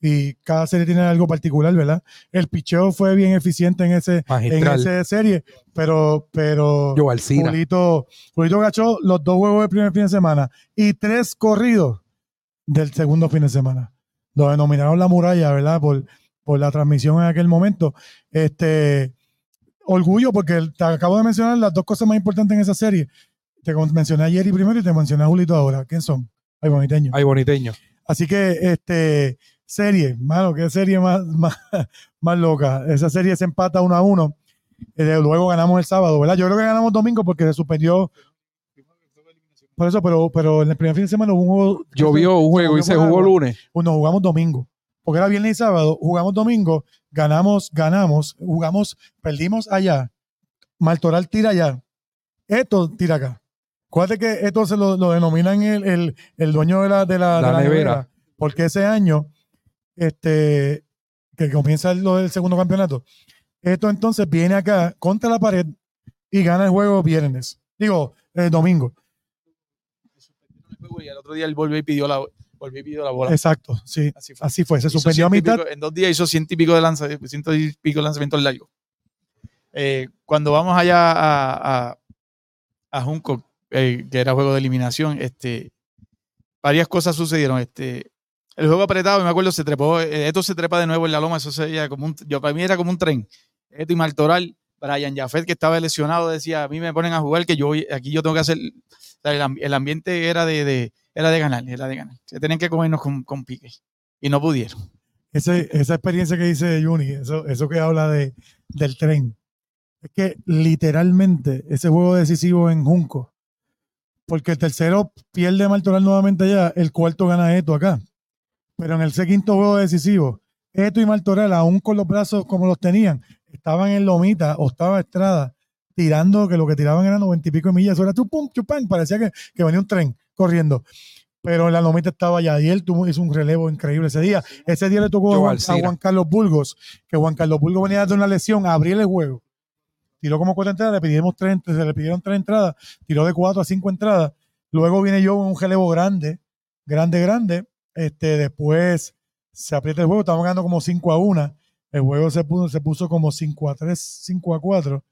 y cada serie tiene algo particular, ¿verdad? El picheo fue bien eficiente en ese, en esa serie, pero, pero Alcina. Julito, Julito gachó los dos juegos del primer fin de semana y tres corridos del segundo fin de semana. Lo denominaron la muralla, ¿verdad? Por, por la transmisión en aquel momento. Este, orgullo, porque te acabo de mencionar las dos cosas más importantes en esa serie. Te mencioné a Jerry primero y te mencioné a Julito ahora. ¿Quién son? Ay, boniteño. Ay, boniteño. Así que, este, serie, mano, qué serie más, *laughs* más, más loca. Esa serie se empata uno a uno. Eh, luego ganamos el sábado, ¿verdad? Yo creo que ganamos domingo porque se suspendió. Por eso, pero, pero en el primer fin de semana hubo un juego. Llovió un juego y se jugó lunes. Nos jugamos domingo. Porque era viernes y sábado, jugamos domingo, ganamos, ganamos, jugamos, perdimos allá. Martoral tira allá. Esto tira acá. Acuérdate que esto se lo, lo denominan el, el, el dueño de la, de la, La de la nevera. Porque ese año, este, que comienza lo del segundo campeonato, esto entonces viene acá contra la pared y gana el juego viernes. Digo, eh, domingo. Y el otro día él volvió y pidió la, volvió y pidió la bola. Exacto, sí. Así fue. Así fue. Se Hizo suspendió a mitad. pico- en dos días hizo ciento y pico de lanza, ciento y pico de lanzamientos largos. Eh, cuando vamos allá a, a, a Junco, eh, que era juego de eliminación, este, varias cosas sucedieron. Este, el juego apretado, me acuerdo, se trepó, eh, esto se trepa de nuevo en la loma, eso sería como un, yo para mí era como un tren. Esto y Martoral, Brian Jafet, que estaba lesionado, decía, a mí me ponen a jugar, que yo aquí yo tengo que hacer, el, amb- el ambiente era de, de- era de ganar, era de ganar. Se tenían que comernos con, con pique y no pudieron. Esa experiencia que dice Juni, eso, eso que habla de, del tren, es que literalmente ese juego decisivo en Junco, porque el tercero pierde Martoral nuevamente allá, el cuarto gana Eto acá. Pero en el quinto juego decisivo, Eto y Martoral, aún con los brazos como los tenían, estaban en Lomita, Octava Estrada, tirando, que lo que tiraban eran noventa y pico de millas, eso era chupum, chupán, parecía que, que venía un tren corriendo. Pero en la Lomita estaba Yadiel, tuvo, hizo un relevo increíble ese día. Ese día le tocó a Juan, a. Juan Carlos Burgos, que Juan Carlos Burgos venía de una lesión a abrir el juego. Tiró como cuatro entradas, le pidimos tres, se le pidieron tres entradas, tiró de cuatro a cinco entradas. Luego viene yo en un relevo grande, grande, grande. Este, después se aprieta el juego, estamos ganando como 5 a 1. El juego se puso, se puso como 5 a 3, 5 a 4.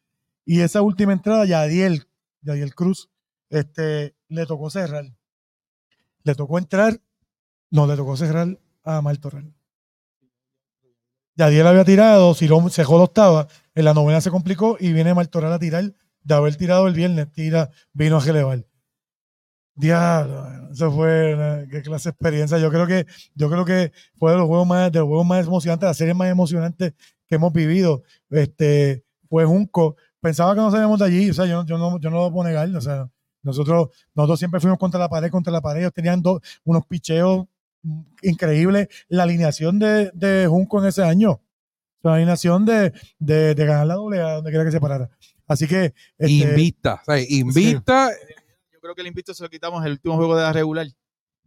Y esa última entrada, Yadiel, Yadiel Cruz, este, le tocó cerrar. Le tocó entrar, no, le tocó cerrar a Martorell. Yadiel había tirado, Cirón se jodó octava, en la novena se complicó y viene Martorell a tirar de haber tirado el viernes, tira, vino a relevar. Diablo, eso fue una, qué clase de experiencia. Yo creo que, yo creo que fue de los juegos más, de los juegos más emocionantes, la serie más emocionante que hemos vivido. Este, fue Junco. Pensaba que no salíamos de allí, o sea, yo, yo no, yo no lo puedo negar, o sea, nosotros, nosotros siempre fuimos contra la pared, contra la pared. Ellos tenían dos, unos picheos increíbles. La alineación de, de Junco en ese año. La alineación de, de, de ganar la doble a donde quiera que se parara. Así que. este, Invicta. o sea. Yo creo que el invicto se lo quitamos el último juego de la regular.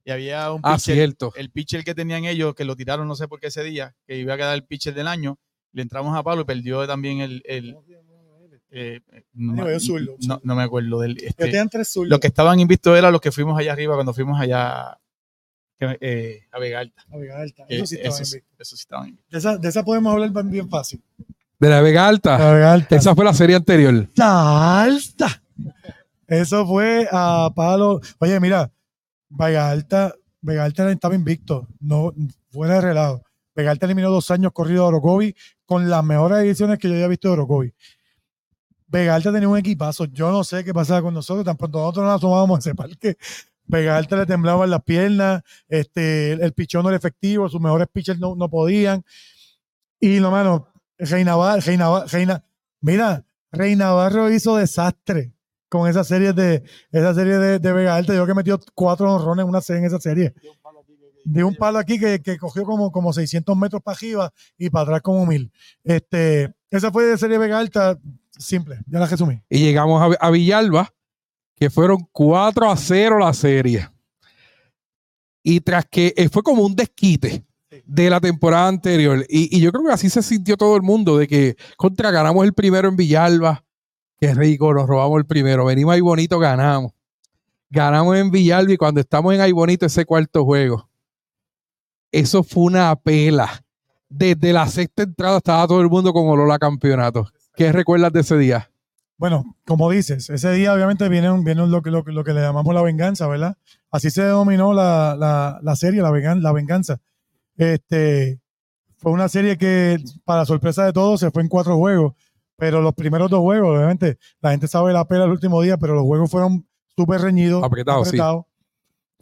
Y había un Ah, pitcher, cierto. el pitcher que tenían ellos, que lo tiraron no sé por qué ese día, que iba a quedar el pitcher del año, le entramos a palo y perdió también el... el eh, no, Digo, me- yo zurdo, no- no me acuerdo del... Este, los que estaban invictos eran los que fuimos allá arriba cuando fuimos allá eh, a Vega Alta. A Vega Alta. Eso sí estaba esos, invicto. esos sí estaban invictos. De esa, de esa podemos hablar bien- fácil. De la Vega Alta. A Vega Alta. Esa fue la serie anterior. La alta. Eso fue a palo. Oye, mira, Vega Alta, Vega Alta estaba invicto, no fuera de relajo. Vega Alta eliminó dos años corrido a Orocovi con las mejores ediciones que yo había visto de Orocovi. Vega Alta tenía un equipazo. Yo no sé qué pasaba con nosotros. Tan pronto nosotros nos asomábamos a ese parque. Vega Alta le temblaban las piernas, este, el, pichón no era efectivo, sus mejores pitchers no, no podían. Y no, mano, Reina, Reina, Reina, mira, Rey Navarro hizo desastre con esa serie de esa serie de, de Vega Alta. Yo que metió cuatro honrones en una serie en esa serie. De un palo aquí que, que cogió como, como 600 metros para arriba y para atrás como mil. Este, esa fue de serie Vega Alta, simple, ya la resumí. Y llegamos a, a Villalba, que fueron 4 a 0 la serie. Y tras que eh, fue como un desquite de la temporada anterior. Y, y yo creo que así se sintió todo el mundo, de que contra ganamos el primero en Villalba. Qué rico, nos robamos el primero. Venimos ahí bonito, ganamos. Ganamos en Villalba y cuando estamos en ahí bonito ese cuarto juego. Eso fue una pela. Desde la sexta entrada estaba todo el mundo con olor a campeonato. ¿Qué recuerdas de ese día? Bueno, como dices, ese día obviamente viene, viene lo, que, lo, lo que le llamamos la venganza, ¿verdad? Así se denominó la, la, la serie, la, la venganza. Este, fue una serie que, para sorpresa de todos, se fue en cuatro juegos, pero los primeros dos juegos, obviamente, la gente sabe la pela el último día, pero los juegos fueron súper reñidos. Apretados, sí.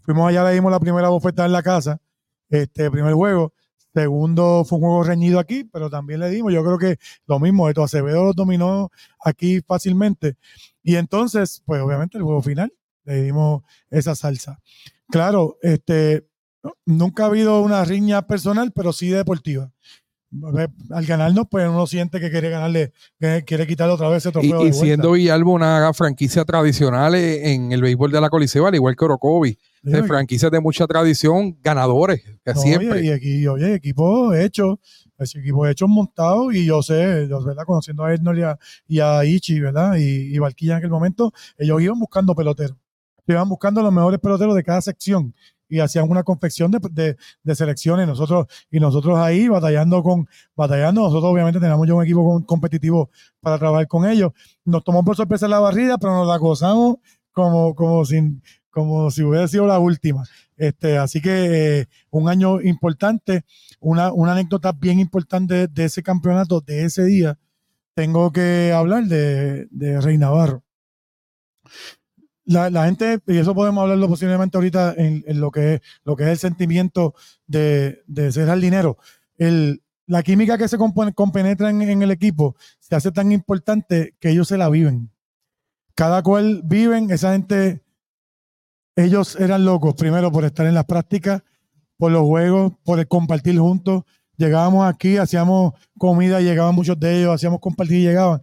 Fuimos allá, le dimos la primera bofetada en la casa, este primer juego. Segundo fue un juego reñido aquí, pero también le dimos. Yo creo que lo mismo, esto Acevedo los dominó aquí fácilmente. Y entonces, pues obviamente el juego final, le dimos esa salsa. Claro, este, nunca ha habido una riña personal, pero sí deportiva. Al ganarnos, pues uno siente que quiere ganarle, que quiere quitarle otra vez ese Y, trofeo. y de vuelta. siendo Villalba una franquicia tradicional eh, en el béisbol de la Coliseo, al igual que Orocovi. De franquicias de mucha tradición, ganadores, que No, siempre. Y, y aquí, oye, equipo hecho, ese equipo hecho montado, y yo sé, ¿verdad? Conociendo a Ernol y a, y a Ichi, ¿verdad? Y, y Valquilla en aquel momento, ellos iban buscando peloteros. Iban buscando los mejores peloteros de cada sección y hacían una confección de, de, de selecciones. Nosotros, y nosotros ahí batallando con, batallando, nosotros obviamente teníamos ya un equipo competitivo para trabajar con ellos. Nos tomó por sorpresa la barrida, pero nos la gozamos como, como sin, como si hubiera sido la última. Este, así que eh, un año importante, una, una anécdota bien importante de ese campeonato, de ese día, tengo que hablar de, de Rey Navarro. La, la gente, y eso podemos hablarlo posiblemente ahorita en, lo, que es, lo que es el sentimiento de, de ser jardinero. El, la química que se compenetra en, en el equipo se hace tan importante que ellos se la viven. Cada cual viven, esa gente ellos eran locos, primero por estar en las prácticas, por los juegos, por el compartir juntos. Llegábamos aquí, hacíamos comida, llegaban muchos de ellos, hacíamos compartir y llegaban.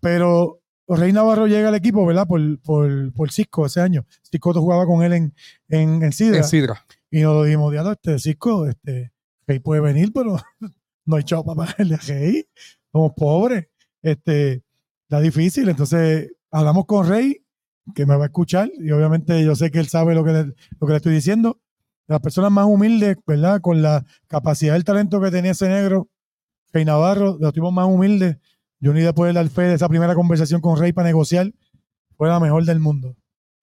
Pero Rey Navarro llega al equipo, ¿verdad? Por, por, por Cisco ese año. Cisco jugaba con él en, en, en Sidra. En Sidra. Y nos dijimos, diablo, este Cisco, este, Rey puede venir, pero *laughs* no hay chavo para pagarle a Rey. Somos pobres. Este, está difícil. Entonces, hablamos con Rey, que me va a escuchar, y obviamente yo sé que él sabe lo que le, lo que le estoy diciendo. Las personas más humildes, ¿verdad? Con la capacidad del talento que tenía ese negro, Rey Navarro, de los tipos más humildes, yo ni después de dar fe de esa primera conversación con Rey para negociar, fue la mejor del mundo.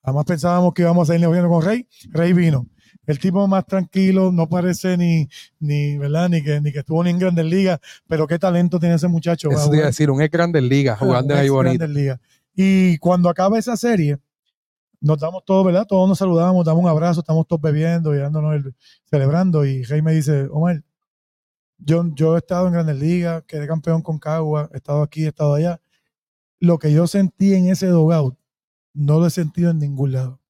Jamás pensábamos que íbamos a ir negociando con Rey. Rey vino. El tipo más tranquilo, no parece ni, ni ¿verdad? Ni que, ni que estuvo ni en Grandes Ligas, pero qué talento tiene ese muchacho. Eso te iba a decir, un ex Grandes Ligas, jugando ahí bonito. Ligas. Y cuando acaba esa serie, nos damos todos, ¿verdad? Todos nos saludamos, damos un abrazo, estamos todos bebiendo y dándonos el- celebrando. Y Rey me dice, Omar, yo, he estado en Grandes Ligas, quedé campeón con Cagua, he estado aquí, he estado allá. Lo que yo sentí en ese dogout, no lo he sentido en ningún lado.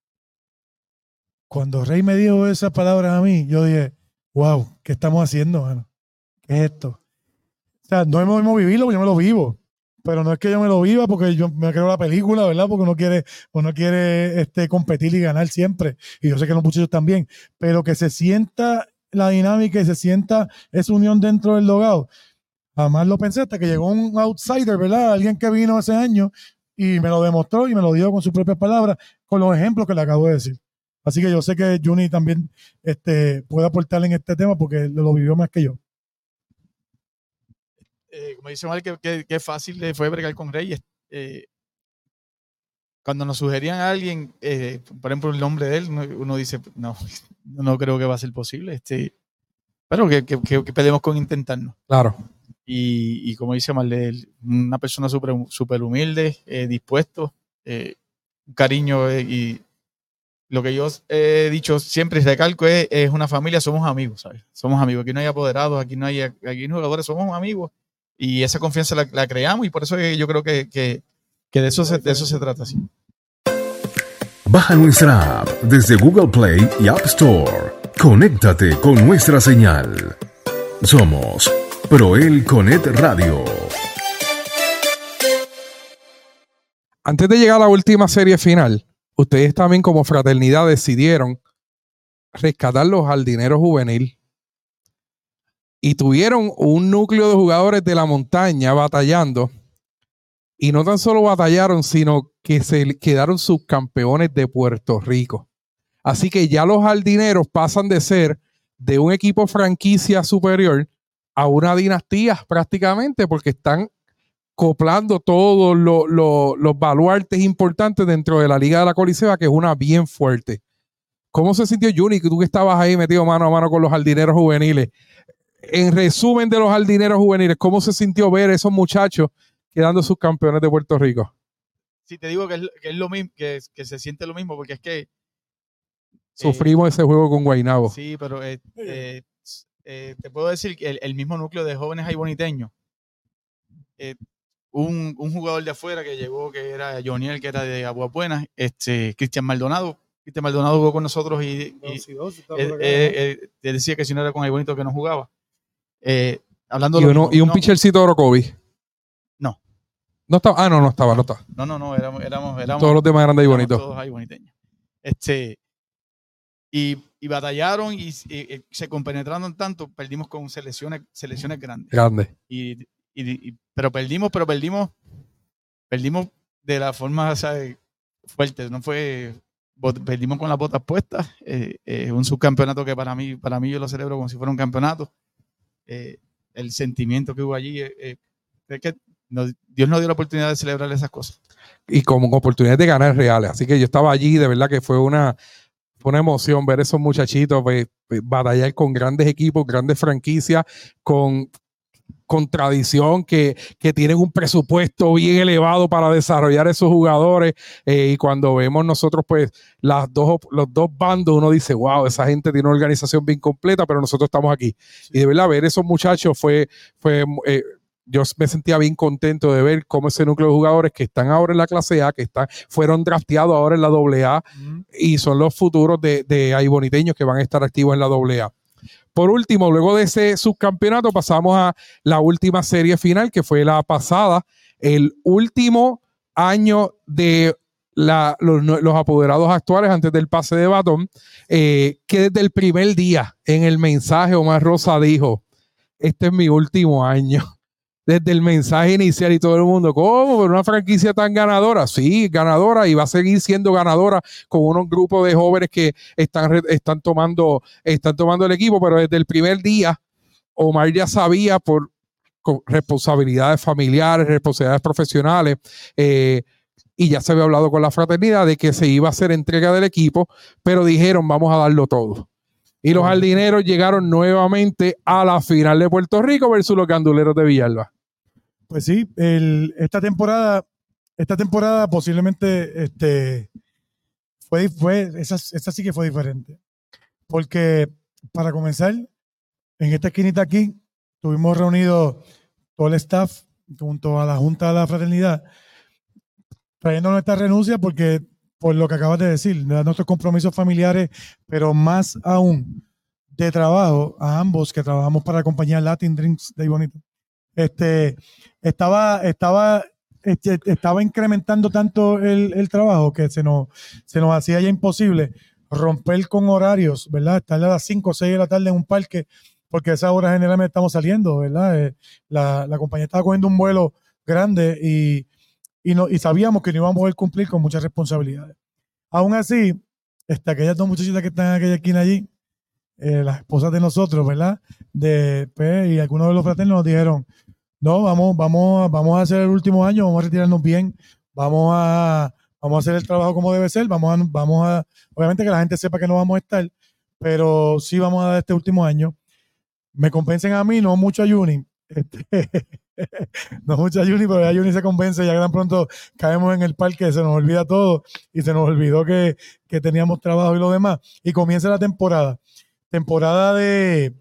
Cuando Rey me dijo esas palabras a mí, yo dije, wow, ¿qué estamos haciendo, mano? ¿Qué es esto? O sea, no hemos, hemos vivido, yo me lo vivo. Pero no es que yo me lo viva porque yo me creo la película, ¿verdad? Porque uno quiere, uno quiere este, competir y ganar siempre. Y yo sé que los muchachos también. Pero que se sienta la dinámica y se sienta esa unión dentro del logado. Jamás lo pensé hasta que llegó un outsider, ¿verdad? Alguien que vino ese año y me lo demostró y me lo dio con sus propias palabras, con los ejemplos que le acabo de decir. Así que yo sé que Juni también este, puede aportar en este tema porque lo vivió más que yo. eh, como dice Omar, que, que, que fácil le fue bregar con Reyes. Eh, cuando nos sugerían a alguien, eh, por ejemplo, el nombre de él, uno, dice, no, *laughs* no creo que va a ser posible. Este, pero que, que, que, peleemos con intentarnos. Claro. Y, y como dice Marlene, una persona súper super humilde, eh, dispuesto, eh, cariño eh, y lo que yo he dicho siempre y recalco es, es una familia, somos amigos, ¿sabes? Somos amigos. Aquí no hay apoderados, aquí no hay, aquí no hay jugadores, somos amigos y esa confianza la, la creamos y por eso yo creo que, que, que de, eso se, de eso se trata así. Baja nuestra app desde Google Play y App Store. Conéctate con nuestra señal. Somos Proel Conet Radio. Antes de llegar a la última serie final, ustedes también como fraternidad decidieron rescatar los jardineros juvenil. Y tuvieron un núcleo de jugadores de la montaña batallando. Y no tan solo batallaron, sino que se quedaron subcampeones de Puerto Rico. Así que ya los jardineros pasan de ser de un equipo franquicia superior a una dinastía prácticamente, porque están coplando todos los baluartes importantes dentro de la Liga de la Colisea, que es una bien fuerte. ¿Cómo se sintió Juni, tú que estabas ahí metido mano a mano con los jardineros juveniles? En resumen de los jardineros juveniles, ¿cómo se sintió ver esos muchachos quedando sus campeones de Puerto Rico? Sí, te digo que es, lo mismo, que, se siente lo mismo, porque es que Sufrimos ese juego con Guainabo. Sí, pero eh, eh, eh, te puedo decir que el, mismo núcleo de jóvenes aiboniteños, un, un, jugador de afuera que llegó, que era Joniel, que era de Aguas Buenas, este, Cristian Maldonado. Cristian Maldonado jugó con nosotros y, él, decía que si no era con Aibonito que no jugaba. hablando y, un no, pitchercito de Orocovi. No. Estaba, ah, no, no estaba, no estaba. No, no, no, éramos, éramos, todos los demás eran de Aibonito. Todos aiboniteños. Este, y, batallaron y, se compenetraron tanto, perdimos con selecciones, selecciones grandes. Grandes. Y, pero perdimos, pero perdimos, perdimos de la forma fuerte, no fue, perdimos con las botas puestas, eh, eh, un subcampeonato que para mí, para mí yo lo celebro como si fuera un campeonato. Eh, el sentimiento que hubo allí, es que Dios nos dio la oportunidad de celebrar esas cosas. Y como oportunidad de ganar reales. Así que yo estaba allí, de verdad que fue una, fue una emoción ver esos muchachitos pues, batallar con grandes equipos, grandes franquicias, con, con tradición, que, tienen un presupuesto bien elevado para desarrollar esos jugadores. Eh, y cuando vemos nosotros, pues, las dos, los dos bandos, uno dice, wow, esa gente tiene una organización bien completa, pero nosotros estamos aquí. Y de verdad, ver esos muchachos fue, fue eh, yo me sentía bien contento de ver cómo ese núcleo de jugadores que están ahora en la clase A, que están, fueron drafteados ahora en la AA y son los futuros de, de boniteños que van a estar activos en la AA. Por último, luego de ese subcampeonato, pasamos a la última serie final, que fue la pasada, el último año de los, apoderados actuales antes del pase de batón, eh, que desde el primer día en el mensaje Omar Rosa dijo, este es mi último año desde el mensaje inicial y todo el mundo, ¿cómo? Pero una franquicia tan ganadora, sí, ganadora y va a seguir siendo ganadora con unos grupos de jóvenes que están, están, tomando, están tomando el equipo, pero desde el primer día, Omar ya sabía por responsabilidades familiares, responsabilidades profesionales, eh, y ya se había hablado con la fraternidad de que se iba a hacer entrega del equipo, pero dijeron, vamos a darlo todo. Y los jardineros llegaron nuevamente a la final de Puerto Rico versus los ganduleros de Villalba. Pues sí, esta temporada, esta temporada posiblemente este, fue, fue esa, sí que fue diferente. Porque para comenzar, en esta esquinita aquí, tuvimos reunido todo el staff junto a la Junta de la Fraternidad, trayendo nuestra renuncia porque, por lo que acabas de decir, nuestros compromisos familiares, pero más aún de trabajo a ambos que trabajamos para la compañía Latin Drinks de Bonito este, estaba, estaba, este, estaba incrementando tanto el, trabajo que se nos, se nos hacía ya imposible romper con horarios, ¿verdad? Estar a las 5 o 6 de la tarde en un parque, porque a esa hora generalmente estamos saliendo, ¿verdad? Eh, la, compañía estaba cogiendo un vuelo grande y, y, no, y sabíamos que no íbamos a poder cumplir con muchas responsabilidades. Aún así, este, aquellas dos muchachitas que están en aquella esquina allí, eh, las esposas de nosotros, ¿verdad? De, y algunos de los fraternos nos dijeron, no, vamos, vamos, vamos a hacer el último año, vamos a retirarnos bien, vamos a, vamos a hacer el trabajo como debe ser, vamos a, vamos a, obviamente que la gente sepa que no vamos a estar, pero sí vamos a dar este último año. Me compensen a mí, no mucho a Juni. Este, *laughs* no mucho a Juni, pero ya Juni se convence, ya tan pronto caemos en el parque, se nos olvida todo y se nos olvidó que, que teníamos trabajo y lo demás. Y comienza la temporada. Temporada de,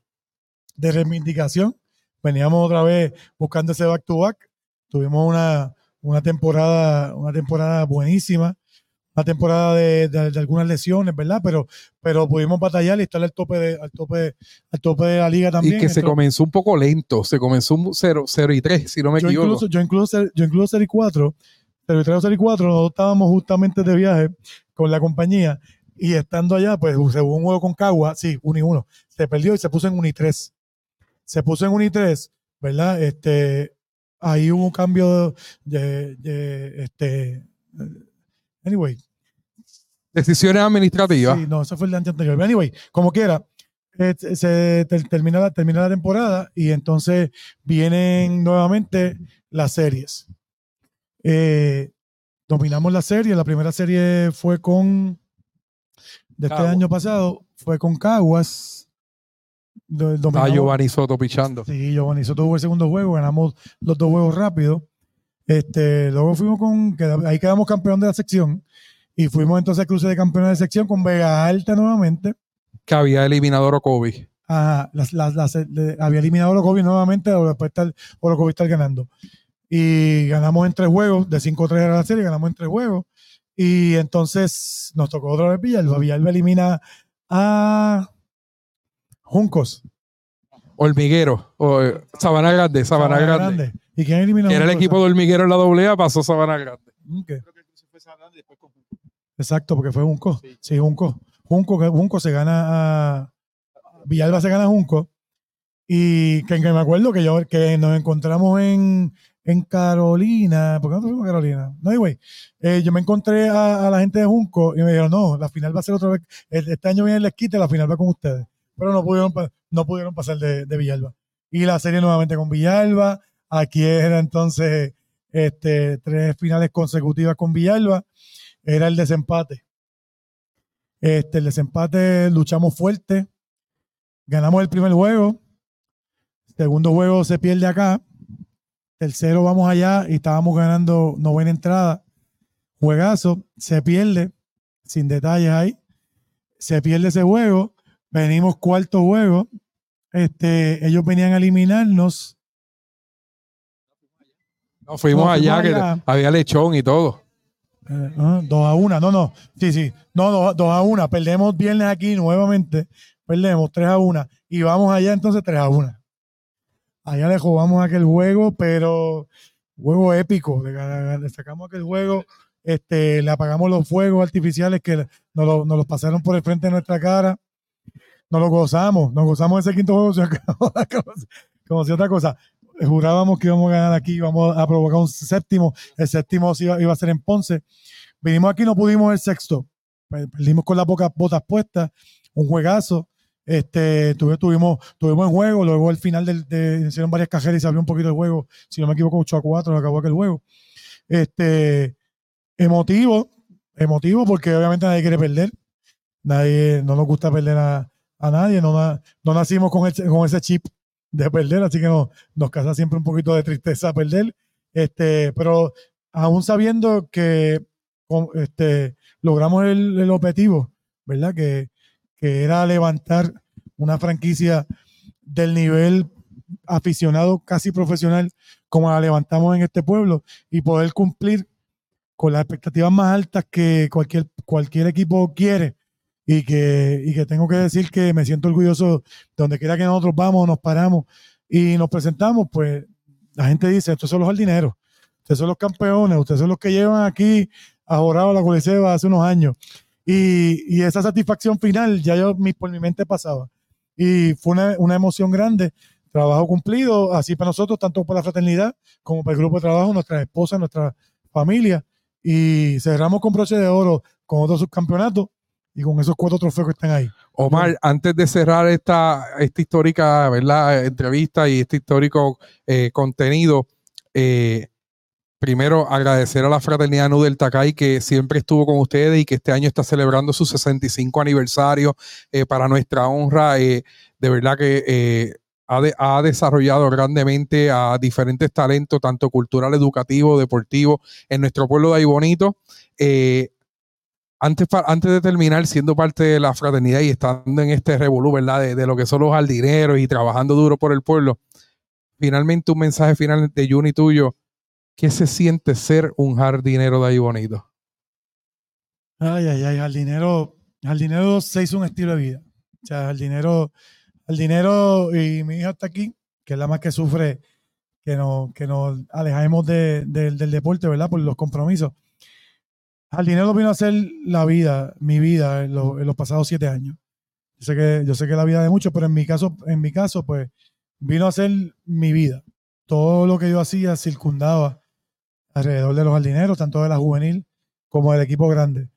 de reivindicación veníamos otra vez buscando ese back to back. Tuvimos una, una temporada, una temporada buenísima, una temporada de, algunas lesiones, ¿verdad? Pero, pero pudimos batallar y estar al tope de, al tope, al tope de la liga también. Y que se comenzó un poco lento, se comenzó un 0, 0 y 3, si no me equivoco. Incluso, yo incluso, yo incluso 0 y 4, 0 y 3 o 0 y 4, nosotros estábamos justamente de viaje con la compañía Y estando allá, pues se jugó un juego con Cagua, sí, 1 y 1. Se perdió y se puso en 1 y 3. Se puso en 1 y 3, ¿verdad? Este, ahí hubo un cambio de, de este, anyway. Decisiones administrativas. Sí, no, eso fue el de antes anterior. Anyway, como quiera, eh, se ter- termina, la, termina la temporada y entonces vienen nuevamente las series. Eh, dominamos la serie. La primera serie fue con. De este Caguas. año pasado, fue con Caguas. Dominamos- Giovanni Soto pichando. Sí, Giovanni Soto jugó el segundo juego, ganamos los dos juegos rápido. Este, luego fuimos con, ahí quedamos campeón de la sección y fuimos entonces al cruce de campeones de sección con Vega Alta nuevamente. Que había eliminado a Orocovi. Ajá, las, las, las- le- había eliminado a Orocovi nuevamente, o después está el- Orocovi ganando. Y ganamos en tres juegos, de 5-3 era la serie, ganamos en tres juegos. Y entonces nos tocó otra vez Villalba. Villalba elimina a Juncos. Hormiguero. O, eh, Sabana Grande. Sabana, Grande. ¿Y quién eliminó? Era el equipo de Hormiguero en la doble pasó Sabana Grande. Ok. Creo que el cruce fue Sabana y después con- Exacto, porque fue Junco. Sí. Sí, Junco. Junco, que- Junco se gana a. Villalba se gana a Junco. Y que, que me acuerdo que yo que nos encontramos en, en Carolina. ¿Por qué no fuimos a Carolina? No, anyway. Eh, yo me encontré a, a la gente de Junco y me dijeron, no, la final va a ser otra vez. Este año viene el esquite, la final va con ustedes. Pero no pudieron, no pudieron pasar de, de Villalba. Y la serie nuevamente con Villalba. Aquí era entonces este, tres finales consecutivas con Villalba. Era el desempate. Este, el desempate luchamos fuerte. Ganamos el primer juego. Segundo juego se pierde acá. Tercero vamos allá y estábamos ganando novena entrada. Juegazo. Se pierde. Sin detalles ahí. Se pierde ese juego. Venimos cuarto juego. Este, ellos venían a eliminarnos. No, fuimos No, allá, fuimos que había lechón y todo. Eh, ah, dos a una, no, no, sí, sí, no, dos, dos a una, perdemos viernes aquí nuevamente, perdemos tres a una. Y vamos allá entonces tres a una. Allá le jugamos aquel juego, pero juego épico, le sacamos aquel juego, este, le apagamos los fuegos artificiales que nos, lo- nos los pasaron por el frente de nuestra cara, nos lo gozamos, nos gozamos ese quinto juego, *laughs* como si otra cosa. Jurábamos que íbamos a ganar aquí, íbamos a provocar un séptimo, el séptimo iba, iba a ser en Ponce. Vinimos aquí, no pudimos el sexto. Per- Perdimos con las boca- botas puestas, un juegazo. Este, tuvimos, tuvimos en juego, luego al final del, de, hicieron varias cajeras y se abrió un poquito el juego. Si no me equivoco, 8 a 4 acabó aquel juego. Este, emotivo, emotivo porque obviamente nadie quiere perder. Nadie, no nos gusta perder a, a nadie. No, no nacimos con, ese- con ese chip de perder, así que no, nos causa siempre un poquito de tristeza perder. Este, pero aún sabiendo que este, logramos el, el objetivo, ¿verdad? Que, que era levantar una franquicia del nivel aficionado casi profesional como la levantamos en este pueblo y poder cumplir con las expectativas más altas que cualquier, cualquier equipo quiere y que, y que tengo que decir que me siento orgulloso de donde quiera que nosotros vamos, nos paramos y nos presentamos, pues la gente dice, estos son los jardineros, ustedes son los campeones, ustedes son los que llevan aquí a Jorado la Coliseo hace unos años. Y, y esa satisfacción final ya yo mi, por mi mente pasaba. Y fue una, una emoción grande, trabajo cumplido, así para nosotros, tanto para la fraternidad como para el grupo de trabajo, nuestras esposas, nuestra familia. Y cerramos con broche de oro con otros subcampeonatos y con esos cuatro trofeos que están ahí. Omar, antes de cerrar esta, esta histórica ¿verdad? entrevista y este histórico eh, contenido, eh, primero agradecer a la Fraternidad Nu del Tacay que siempre estuvo con ustedes y que este año está celebrando su 65 aniversario eh, para nuestra honra. de verdad que ha, de- ha desarrollado grandemente a diferentes talentos, tanto cultural, educativo, deportivo, en nuestro pueblo de ahí bonito. Eh, antes, antes de terminar, siendo parte de la fraternidad y estando en este revolú, ¿verdad? De, de lo que son los jardineros y trabajando duro por el pueblo, finalmente un mensaje final de Juni tuyo. ¿Qué se siente ser un jardinero de ahí bonito? Ay, ay, ay, jardinero, jardinero se hizo un estilo de vida. O sea, jardinero, jardinero y mi hija está aquí, que es la más que sufre que nos, que nos alejemos de- de- del deporte, ¿verdad? Por los compromisos. Jardinero vino a ser la vida, mi vida en, lo- en los pasados siete años. Yo sé que, yo sé que la vida de muchos, pero en mi caso, en mi caso, pues, vino a ser mi vida. Todo lo que yo hacía circundaba alrededor de los jardineros, tanto de la juvenil como del equipo grande.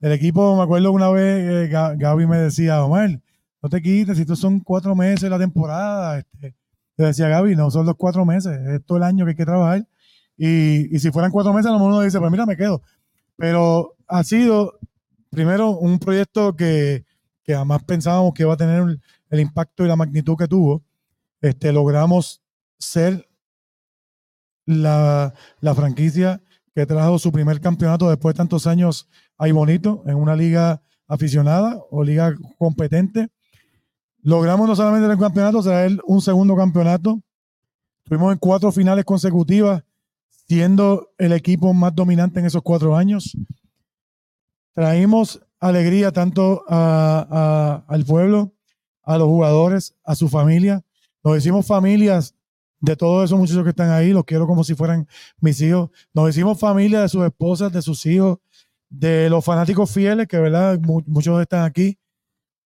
El equipo, me acuerdo una vez, eh, Ga- Gaby me decía, Omar, no te quites, si estos son cuatro meses la temporada. Este, yo decía, Gaby, no son los cuatro meses, es todo el año que hay que trabajar. Y, y si fueran cuatro meses, a lo mejor uno dice, pues mira, me quedo. Pero ha sido, primero, un proyecto que, que jamás pensábamos que iba a tener el, impacto y la magnitud que tuvo. Este, logramos ser la, la franquicia que trajo su primer campeonato después de tantos años ahí bonito, en una liga aficionada o liga competente. Logramos no solamente el campeonato, traer un segundo campeonato. Estuvimos en cuatro finales consecutivas, siendo el equipo más dominante en esos cuatro años. Traímos alegría tanto a- al pueblo, a los jugadores, a su familia. Nos hicimos familias de todos esos muchachos que están ahí, los quiero como si fueran mis hijos. Nos hicimos familia de sus esposas, de sus hijos, de los fanáticos fieles, que verdad, Mu- muchos están aquí.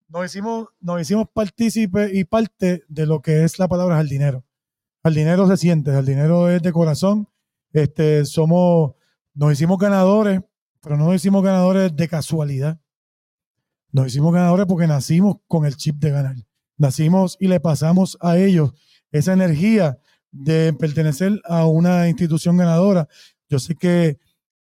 Nos hicimos, nos hicimos partícipe y parte de lo que es la palabra jardinero. Jardinero se siente, jardinero es de corazón. Este, somos, nos hicimos ganadores, pero no nos hicimos ganadores de casualidad. Nos hicimos ganadores porque nacimos con el chip de ganar. Nacimos y le pasamos a ellos esa energía de pertenecer a una institución ganadora. Yo sé que,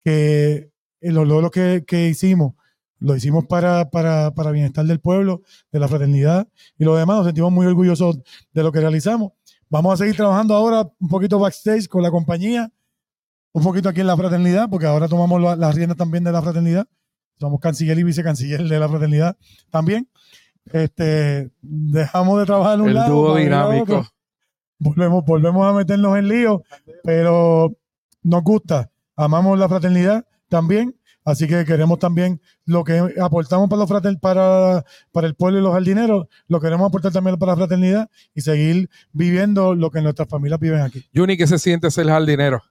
que los logros que, hicimos, lo hicimos para, para, para bienestar del pueblo, de la fraternidad y lo demás. Nos sentimos muy orgullosos de lo que realizamos. Vamos a seguir trabajando ahora un poquito backstage con la compañía, un poquito aquí en la fraternidad, porque ahora tomamos la- las riendas también de la fraternidad. Somos canciller y vicecanciller de la fraternidad también. Este, dejamos de trabajar en un El lado dúo dinámico. otro. Volvemos, volvemos a meternos en lío, pero nos gusta. Amamos la fraternidad también. Así que queremos también lo que aportamos para, los frater- para, para el pueblo y los jardineros, lo queremos aportar también para la fraternidad y seguir viviendo lo que nuestras familias viven aquí. Juni, ¿qué se siente ser jardinero?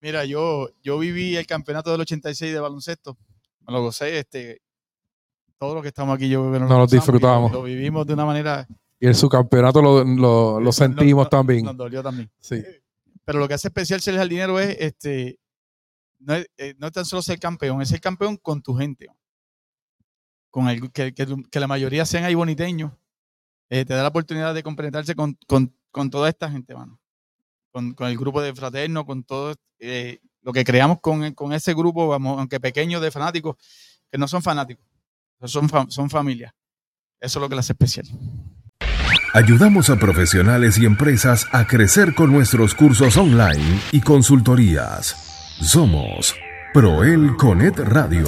Mira, yo, yo viví el campeonato del 86 de baloncesto. Me lo gocé. Este, todos los que estamos aquí, yo creo que Nos lo disfrutamos. Lo, vivimos de una manera. Y el subcampeonato lo, lo, sentimos también. Nos dolió también. Sí. Pero lo que hace especial ser jardinero es, este, no es, eh, no es tan solo ser campeón, es ser campeón con tu gente. Con el, que, que- que la mayoría sean ahí boniteños. Eh, te da la oportunidad de complementarse con, con- con toda esta gente, mano. Con, con el grupo de fraternos, con todo eh, lo que creamos con, con ese grupo, vamos, aunque pequeño, de fanáticos, que no son fanáticos, son, son familia. Eso es lo que lo hace especial. Ayudamos a profesionales y empresas a crecer con nuestros cursos online y consultorías. Somos Proel Conet Radio.